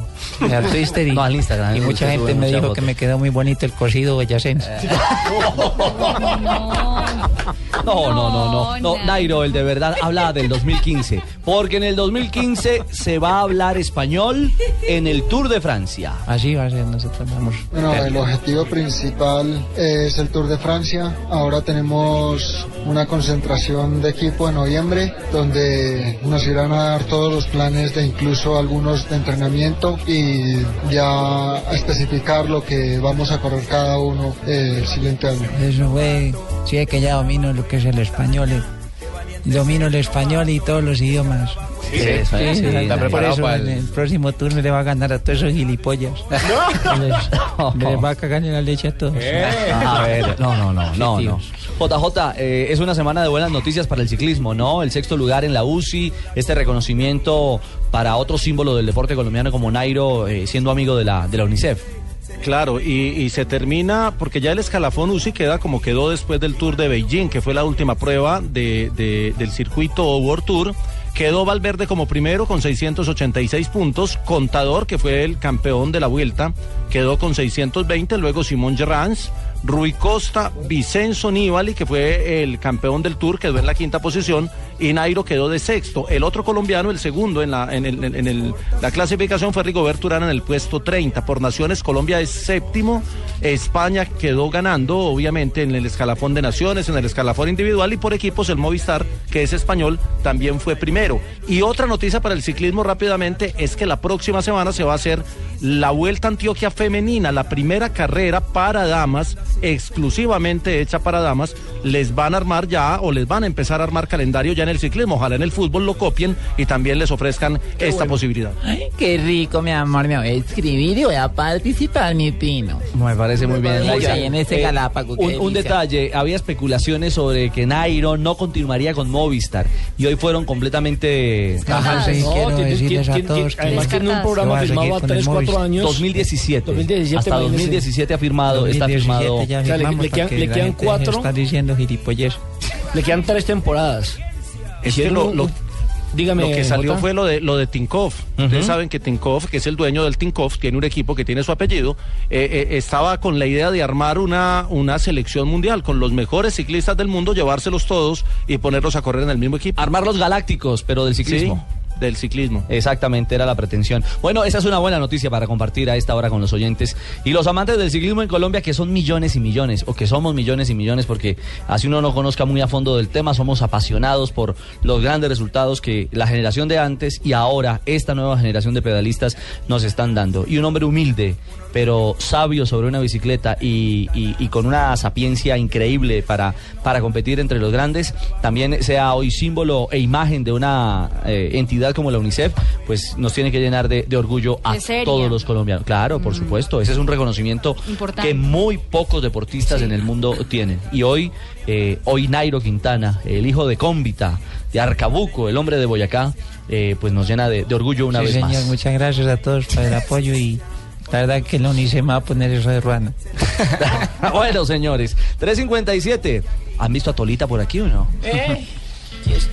y al Twitter y, [laughs] No, al Instagram, y mucha gente me dijo fotos. que me quedó muy bonito el cocido boyacense. [laughs] No, no, no, no, no, Nairo, el de verdad habla del 2015, porque en el 2015 se va a hablar español en el Tour de Francia. Así va a ser, nosotros vamos. Bueno, el objetivo principal es el Tour de Francia. Ahora tenemos una concentración de equipo en noviembre donde nos irán a dar todos los planes de incluso algunos de entrenamiento y ya especificar lo que vamos a correr cada uno eh, el siguiente año. Eso fue, sí que ya domino lo que es el español. Domino el español y todos los idiomas. Sí, sí, sí, sí, está por preparado eso para el- el próximo turno le va a ganar a todos esos gilipollas. [laughs] les, les [laughs] va a cagar en la leche a todos. A ver, no, no, no, no, no. JJ, eh, es una semana de buenas noticias para el ciclismo, ¿no? El sexto lugar en la UCI, este reconocimiento para otro símbolo del deporte colombiano como Nairo, eh, siendo amigo de la, de la UNICEF. Claro, y, se termina, porque ya el escalafón UCI queda como quedó después del Tour de Beijing, que fue la última prueba de- del circuito World Tour. Quedó Valverde como primero con 686 puntos. Contador, que fue el campeón de la vuelta, quedó con 620. Luego Simón Gerrans, Rui Costa, Vicenzo Nibali, que fue el campeón del Tour, quedó en la quinta posición. Y Nairo quedó de sexto. El otro colombiano, el segundo en la, en el- en el- la clasificación, fue Rigoberto Urán en el puesto 30. Por naciones, Colombia es séptimo. España quedó ganando, obviamente, en el escalafón de naciones, en el escalafón individual. Y por equipos, el Movistar, que es español, también fue primero. Y otra noticia para el ciclismo rápidamente es que la próxima semana se va a hacer la Vuelta Antioquia Femenina, la primera carrera para damas, exclusivamente hecha para damas. Les van a armar ya o les van a empezar a armar calendario ya en el ciclismo. Ojalá en el fútbol lo copien y también les ofrezcan esta posibilidad. Ay, qué rico, mi amor. Me voy a escribir y voy a participar, mi pino. Me parece muy bien. Muy Laisa. bien, en este Eh, Galápago, qué Un, un detalle, había especulaciones sobre que Nairo no continuaría con Movistar y hoy fueron completamente además tiene un programa firmado a con el 3, 4 Movistar. años. 2017. 2017 Hasta imagínese. 2017 ha firmado, está 2017 firmado. ya O sea, le- le quedan- le quedan cuatro. Está diciendo gilipollez. Le quedan tres temporadas. Es que lo, lo- dígame, lo que salió Jota. fue lo de lo de Tinkoff. Ustedes saben que Tinkoff, que es el dueño del Tinkoff, tiene un equipo que tiene su apellido, eh, eh, estaba con la idea de armar una, una selección mundial con los mejores ciclistas del mundo, llevárselos todos y ponerlos a correr en el mismo equipo. Armar los galácticos, pero del ciclismo. Sí, del ciclismo. Exactamente, era la pretensión. Bueno, esa es una buena noticia para compartir a esta hora con los oyentes y los amantes del ciclismo en Colombia, que son millones y millones, o que somos millones y millones, porque así uno no conozca muy a fondo del tema, somos apasionados por los grandes resultados que la generación de antes y ahora esta nueva generación de pedalistas nos están dando. Y un hombre humilde, pero sabio sobre una bicicleta y, y- y con una sapiencia increíble para, para competir entre los grandes, también sea hoy símbolo e imagen de una eh, entidad como la UNICEF, pues nos tiene que llenar de, de orgullo a todos los colombianos. Claro, por supuesto, ese es un reconocimiento Importante. que muy pocos deportistas en el mundo tienen. Y hoy, eh, hoy Nairo Quintana, el hijo de Cómbita, de Arcabuco, el hombre de Boyacá, eh, pues nos llena de, de orgullo una sí, vez señor, más. muchas gracias a todos por el apoyo y la verdad que la UNICEF me va a poner eso de ruana. [laughs] bueno, señores, 357. ¿Han visto a Tolita por aquí o no?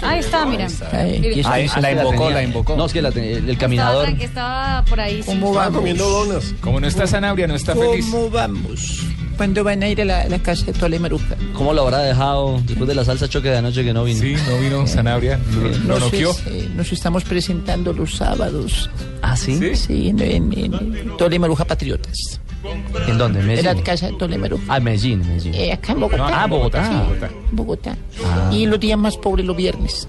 Ahí está, mira. Ahí, Ahí, la invocó, la invocó. No, es que la el, el Estaba, caminador. tran- estaba por ahí. sí. ¿Cómo vamos? comiendo donas. Como no está Sanabria, no está feliz. ¿Cómo vamos? ¿Cuándo van a ir a la, la casa de Tolemaruca? ¿Cómo lo habrá dejado después de la salsa choque de anoche que no vino? Sí, no vino Sanabria, lo, lo Nos, noqueó. es- eh, nos estamos presentando los sábados. ¿Ah, sí? Sí, en, en, en Tolemaruja Patriotas. ¿En dónde? ¿En En la Medellín? casa de Tolemaruja. Ah, Medellín, en Medellín. Eh, acá en Bogotá. Ah, Bogotá. Sí, Bogotá. Y los días más pobres los viernes.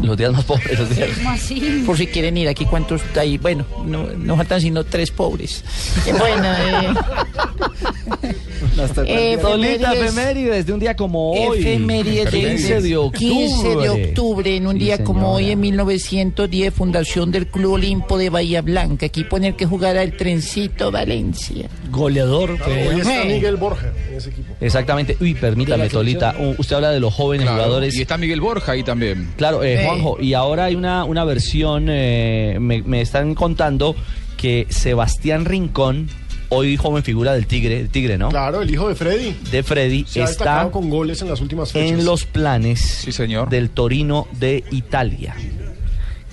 Los días más pobres. Los días. ¿Cómo así? Por si quieren ir aquí, ¿cuántos hay? Bueno, no, no faltan sino tres pobres. Eh, bueno, [laughs] eh, [laughs] eh, Tolita efemérides- de un día como hoy. Efemérides 15 de octubre. 15 de octubre, en un Sí, día como hoy, en 1910, fundación del Club Olimpo de Bahía Blanca, equipo en el que jugará el Trencito Valencia. Goleador. que- Hoy está Eh. Miguel Borja en ese equipo. Exactamente. Uy, permítame, Tolita. Usted habla de los jóvenes Claro, jugadores. Y está Miguel Borja ahí también. Claro, eh, Eh. Juanjo, y ahora hay una, una versión, eh, me, me están contando que Sebastián Rincón hoy joven figura del Tigre, el Tigre, ¿no? Claro, el hijo de Freddy. De Freddy Se ha está con goles en las últimas fechas. en los planes del Torino de Italia,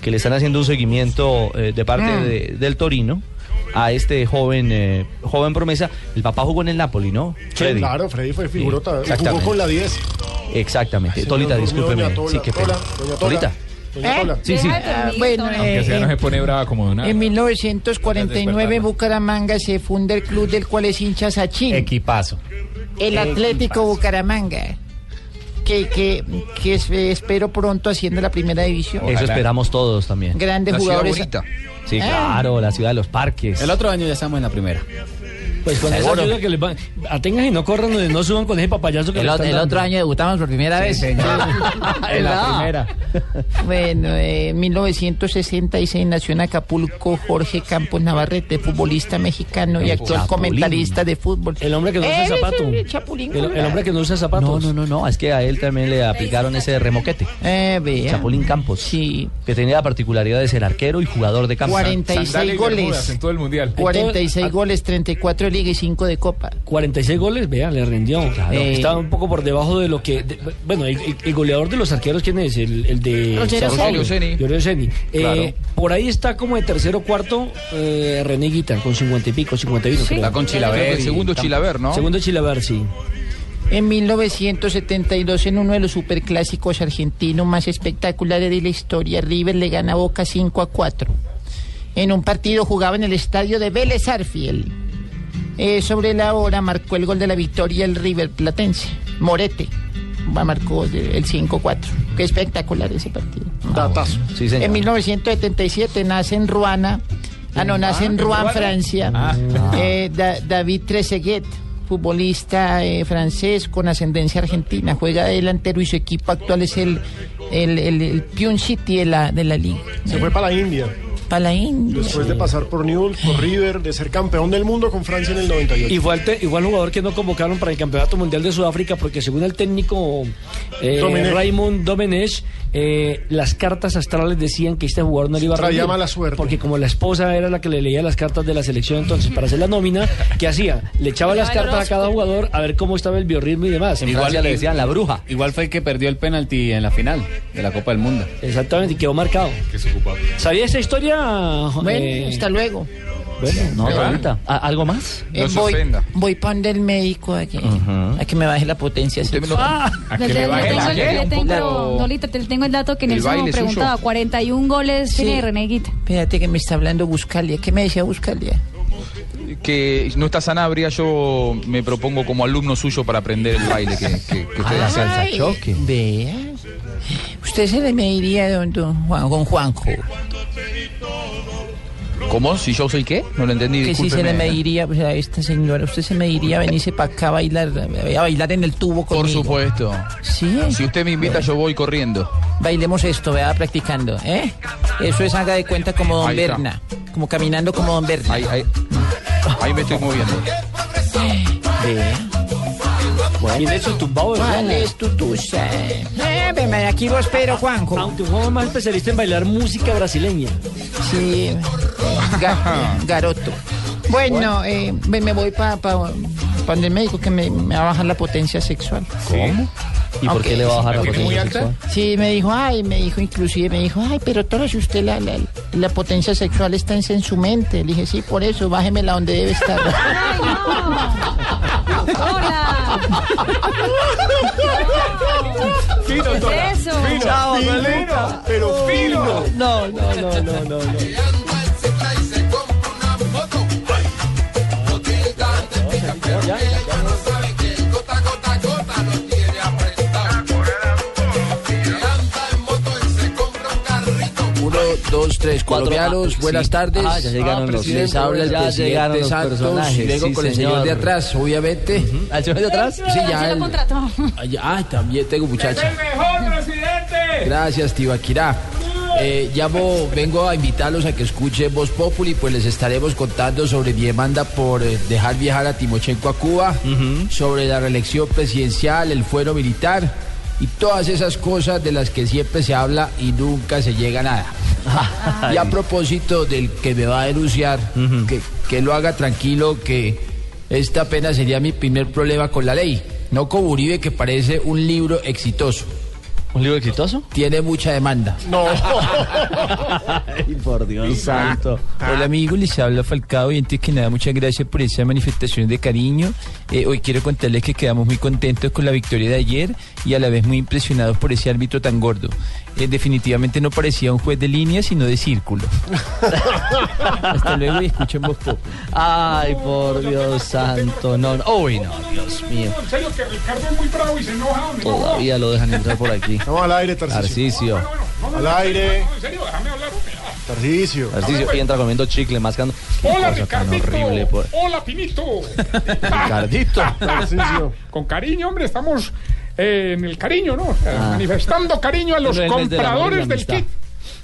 que le están haciendo un seguimiento eh, de parte Mm. de- del Torino a este joven eh, joven promesa. El papá jugó en el Napoli, ¿no? Sí, claro, Freddy fue figurota. Jugó Exactamente. con la 10. Exactamente. Señor, Tolita, discúlpeme. doña Tola, sí, qué pena. Tola, doña Tola. Tolita. Tola. Sí, sí. Ah, bueno, Aunque eh, sea, no eh, se pone brava como en 1949 en Bucaramanga se funda el club del cual es hincha Sachin. Equipazo. El Atlético Bucaramanga. Que, que, que es- eh, espero pronto haciendo la primera división. Eso esperamos todos también. Grandes ciudad jugadores. Sí, Ah. claro, la ciudad de los parques. El otro año ya estamos en la primera. Pues con esa Seguro. ayuda que les va. Atengan y no corran donde no suban con ese papayazo que El, están el dando. otro año debutamos por primera vez. [laughs] en la No. primera. Bueno, eh, en 1966 nació en Acapulco Jorge Campos Navarrete, futbolista mexicano y actual Chapulín. comentarista de fútbol. El hombre que no usa Eh, zapato. ese es el Chapulín El, hombre que no usa zapatos. No, no, no, no, es que a él también le aplicaron ese remoquete. Eh, vea. Chapulín Campos. Sí. Que tenía la particularidad de ser arquero y jugador de campo. 46 goles. En todo el mundial. 46 goles, 34 liga y 5 de copa. 46 goles, vea, le rindió. Eh, Estaba un poco por debajo de lo que. de- bueno, el, el- el goleador de los arqueros, ¿quién es? El, el de. Rogerio Ceni. Eh, Claro. Por ahí está como de tercero o cuarto eh, René Guita, con 50 y pico, 51. Sí. Está con Chilaver El segundo Chilaver, ¿no? Segundo Chilaver, sí. En 1972, en uno de los superclásicos argentinos más espectaculares de la historia, River le gana a Boca 5 a 4. En un partido jugaba en el estadio de Vélez Arfiel. Eh, sobre la hora marcó el gol de la victoria el River Platense. Morete Va- marcó el 5-4. Qué espectacular ese partido. Datazo. Sí, señor. En 1977 nace en Ruana, ah, no, nace en Rouen, Francia, Ah. eh, Da- David Trezeguet, futbolista eh, francés con ascendencia argentina, juega de delantero y su equipo actual es el, el, el, el Pion City de la, de la liga. Se fue para la India. Para la India. Después de pasar por Newell's, por River, de ser campeón del mundo con Francia en el 98. Igual, te- igual jugador que no convocaron para el Campeonato Mundial de Sudáfrica porque según el técnico eh, Domenech. Raymond Domenech, eh, las cartas astrales decían que este jugador no le iba a Traía rendir. mala suerte. Porque como la esposa era la que le leía las cartas de la selección, entonces para hacer la nómina, ¿qué hacía? Le echaba las cartas a cada jugador a ver cómo estaba el biorritmo y demás. Igual le decían la bruja. Igual fue el que perdió el penalti en la final de la Copa del Mundo. Exactamente, y quedó marcado. ¿Sabía esta historia? Bueno, eh, hasta luego. bueno, No, ahorita. ¿A- ¿Algo más? Eh, voy, voy para donde el médico a que, a que me baje la potencia sexual. Ah, le, le- le tengo, le tengo- La- Lolita, te tengo el dato que El Nelson baile preguntaba. suyo. 41 goles Sí. tiene René Guita. Espérate que me está hablando Buscalia. ¿Qué me decía Buscalia? Que no está Sanabria, yo me propongo como alumno suyo para aprender el baile que, que, que usted hace. Ay, Vea. Usted se le mediría don, don Juan, con Juanjo. ¿Cómo? ¿Si yo soy qué? No lo entendí, Que si se le mediría pues, a esta señora, usted se mediría a venirse para acá a bailar, a bailar en el tubo conmigo. Por supuesto. Sí. Si usted me invita, yo voy corriendo. Bailemos esto, vea, practicando, ¿eh? Eso es haga de cuenta como Don. Berna. Como caminando como Don Berna. Ahí, ahí, ahí me estoy moviendo. Vea. Y de hecho tumbado de ¿Cuál Juanjo. es tu tusa? Eh, ven, aquí lo espero, Juanjo. Aunque Juan es más especialista en bailar música brasileña. Sí, ga- [laughs] garoto. Bueno, eh, me voy para pa, pa donde el médico que me, me va a bajar la potencia sexual. ¿Cómo? ¿Y por qué le va a bajar la potencia sexual? Sí, me dijo, ay, me dijo, inclusive me dijo, ay, pero todo si usted la, la, la potencia sexual está en, en su mente. Le dije, sí, por eso, bájemela donde debe estar. [laughs] Fino, ¿Qué es eso? Fino, Chao, fino, pero fino. No, no, no, no, no, no. Tres, Cuatro, colombianos, ah, buenas sí. tardes. Ah, ya llegaron los- Les habla el ya presidente llegaron los Santos, luego sí, con el señor señor. de atrás, obviamente. ¿Al señor de atrás? Sí, ya. el- ah, también tengo muchacha. mejor, presidente! Gracias, Tibaquirá. Eh, llamo, vengo a invitarlos a que escuchen Voz Populi, pues les estaremos contando sobre mi demanda por eh, dejar viajar a Timochenko a Cuba, sobre la reelección presidencial, el fuero militar y todas esas cosas de las que siempre se habla y nunca se llega a nada. Y a propósito del que me va a denunciar, que, que lo haga tranquilo, que esta apenas sería mi primer problema con la ley. No como Uribe, que parece un libro exitoso. ¿Un libro exitoso? Tiene mucha demanda. No. [laughs] Ay, por Dios santo. Hola amigos, les habla Falcao y antes que nada muchas gracias por esa manifestación de cariño. Eh, hoy quiero contarles que quedamos muy contentos con la victoria de ayer y a la vez muy impresionados por ese árbitro tan gordo. Eh, definitivamente no parecía un juez de línea sino de círculo. [laughs] Hasta luego y escuchen pop. Ay, por Dios santo. No, no. Uy, no, Dios mío. En serio que Ricardo es muy bravo y se enoja. Todavía lo dejan entrar por aquí. Vamos al aire, Tarcisio. Tarcisio. Al aire. no, en serio, déjame hablar. hombre. Ah. Tarcisio. Tarcisio y entra comiendo chicle, mascando. Hola, Ricardito. horrible. por- Hola, Pinito. Ricardito. [laughs] Tarcisio. Con cariño, hombre, estamos eh, en el cariño, ¿no? Ah. Manifestando cariño a los del compradores del amistad. kit.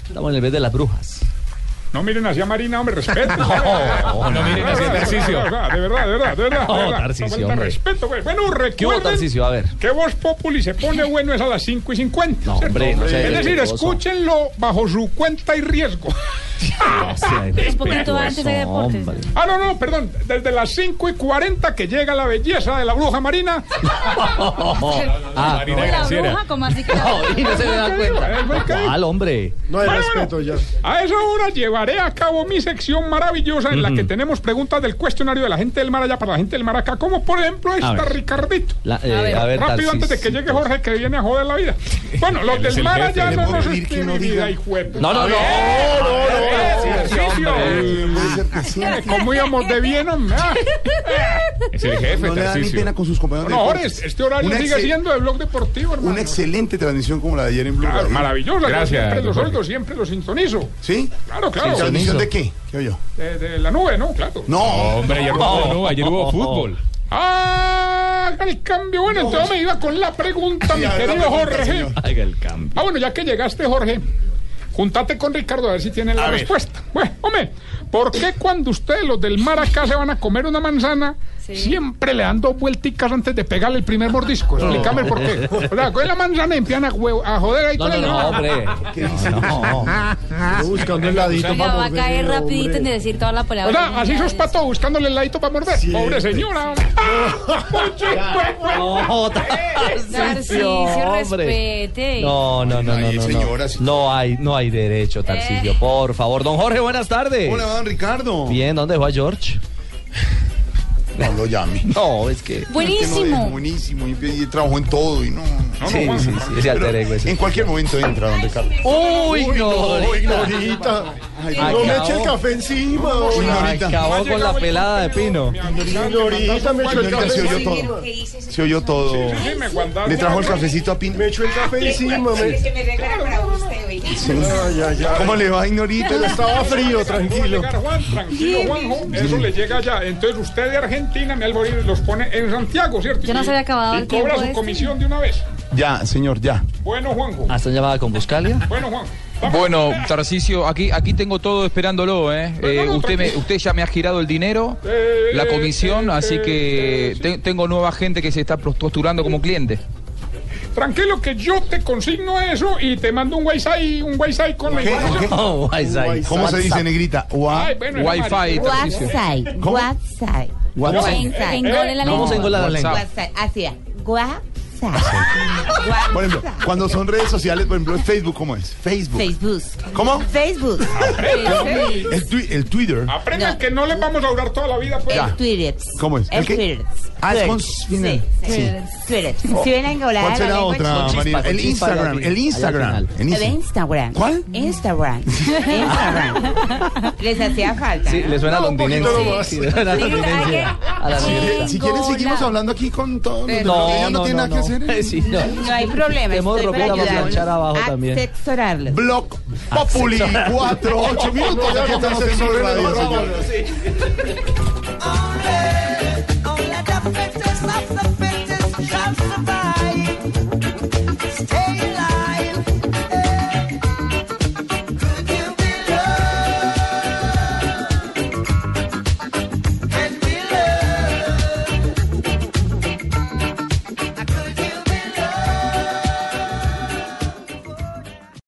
Estamos en el mes de las brujas. No miren hacia Marina, hombre, respeto. [laughs] No, no miren hacia Tarcisio. De verdad, de verdad, de verdad. No, hombre. respeto, güey. Bueno, ¿Qué hubo, recuerden? A ver. que Voz Populi se pone bueno es a las 5 y 50. No, hombre, no Es decir, escúchenlo bajo su cuenta y riesgo. Un poquito antes de deportes. Ah, no, no, perdón. Desde las 5 y 40 que llega la belleza de la bruja marina. [laughs] Ah, ¿De la bruja? ¿Cómo así que [laughs] la No, y no se me da cuenta. ¿Cuál, hombre? No hay Bueno, respeto ya. A esa hora llevaré a cabo mi sección maravillosa en la que tenemos preguntas del cuestionario de la gente del mar allá para la gente del mar acá, como por ejemplo esta, ver. Ricardito. La- eh, a ver, Rápido antes de que llegue Jorge que viene a joder la vida. Bueno, los Él es del el mar jefe, allá le no puedo nos pedir que no diga. hijo de puta. No, no, no. Eh, [laughs] ¿Cómo íbamos de bien, hombre? Ah. Es el jefe, No le da ni pena con sus compañeros. No, este horario sigue siendo de blog deportivo, hermano. Una excelente transmisión como la de ayer en Blue Claro, Radio. maravillosa. Gracias, Siempre los oigo, siempre los sintonizo. ¿Sí? Claro, claro. ¿Transmisión de qué? ¿Qué oyó? De, la nube, ¿no? Claro. No, Hombre, ayer hubo, no, ayer hubo fútbol. Ah, haga el cambio. Bueno, entonces me iba con la pregunta, mi querido Jorge. Haga el cambio. Ah, bueno, ya que llegaste, Jorge, júntate con Ricardo a ver si tienen la A ver. respuesta. Bueno, hombre, ¿por qué cuando ustedes, los del mar acá, se van a comer una manzana, siempre le dan dos vuelticas antes de pegarle el primer mordisco? Explícame por qué. [laughs] O sea, cogen la manzana y empiezan a, huevo- a joder ahí No, con no, el- no, hombre. ¿Qué dice? Yo [laughs] buscando el ladito para va a morder, caer rapidito en decir toda la palabra. O sea, así sos pato buscándole el ladito para morder. Pobre señora. [laughs] No, hombre. respete. No, no, no, no, no, no. sí. No hay, no hay derecho, Tarcisio. Por favor, don Jorge, buenas tardes. Hola, don Ricardo. Bien, ¿dónde va George? No lo llame. [laughs] No, es que. Es que no Buenísimo. es buenísimo. Y, y trabajó en todo y no. No, Sí, no, sí, sí, ese alter ego ese. En cualquier momento entra, don Ricardo. Uy, Uy, no, no, Ay, No me eche el café encima. Ignorita. Acabó con la pelada de Pino. Ignorita, me echó el Ignorita, se café oyó encima. todo. Se oyó todo. Me. Le trajo el cafecito a Pino. Me echó el café encima. Me... ¿Cómo le va, Ignorita? Estaba frío, tranquilo. Juan, tranquilo, Juanjo. Eso le llega ya. Entonces usted de Argentina, mi algoritmo, los pone en Santiago, ¿cierto? Ya no se había acabado Y cobra su este. comisión de una vez. Ya, señor, ya. Bueno, Juanjo. ¿Hasta llamada con Buscalia? Bueno, Juan. Bueno, Tarcisio, aquí, aquí tengo todo esperándolo, ¿eh? Eh, usted, me, usted ya me ha girado el dinero, la comisión, así que te- tengo nueva gente que se está postulando como cliente. Tranquilo que yo te consigno eso y te mando un Wi-Fi, un Wi-Fi con la ¿Qué? información. ¿Qué? Oh, Wi-Fi. ¿Cómo se dice, negrita? Ay, bueno, Wi-Fi. Tarcisio. WhatsApp. WhatsApp. WhatsApp. WhatsApp. Así es. WhatsApp. Por ejemplo, cuando son redes sociales, por ejemplo, Facebook, ¿cómo es? Facebook. Facebook. ¿Cómo? Facebook. El, twi- el Twitter. Aprendan No. que no les vamos a durar toda la vida. Pues. El Twitter. ¿Cómo es? ¿El El qué? Twitter. Ah, es con- Sí. Twitter. Si ven a engolar ¿Cuál la será otra, El Instagram. El Instagram. El Instagram. Instagram. ¿Cuál? Instagram. [laughs] Instagram. Les hacía falta. Sí, ¿no? le suena poquito londinense. nomás. Sí, le suena Sí, londinense. hay que- A la Sí. negrita. Si quieren, seguimos hablando aquí con ella no, no, no, nada que no. Hacer. [laughs] Sí, no. No hay problema. Tenemos Estoy para ropita para planchar ayudarlos. abajo también. Blog Populi, 4, 8 [laughs] minutos. Aquí estamos en Radio, señor.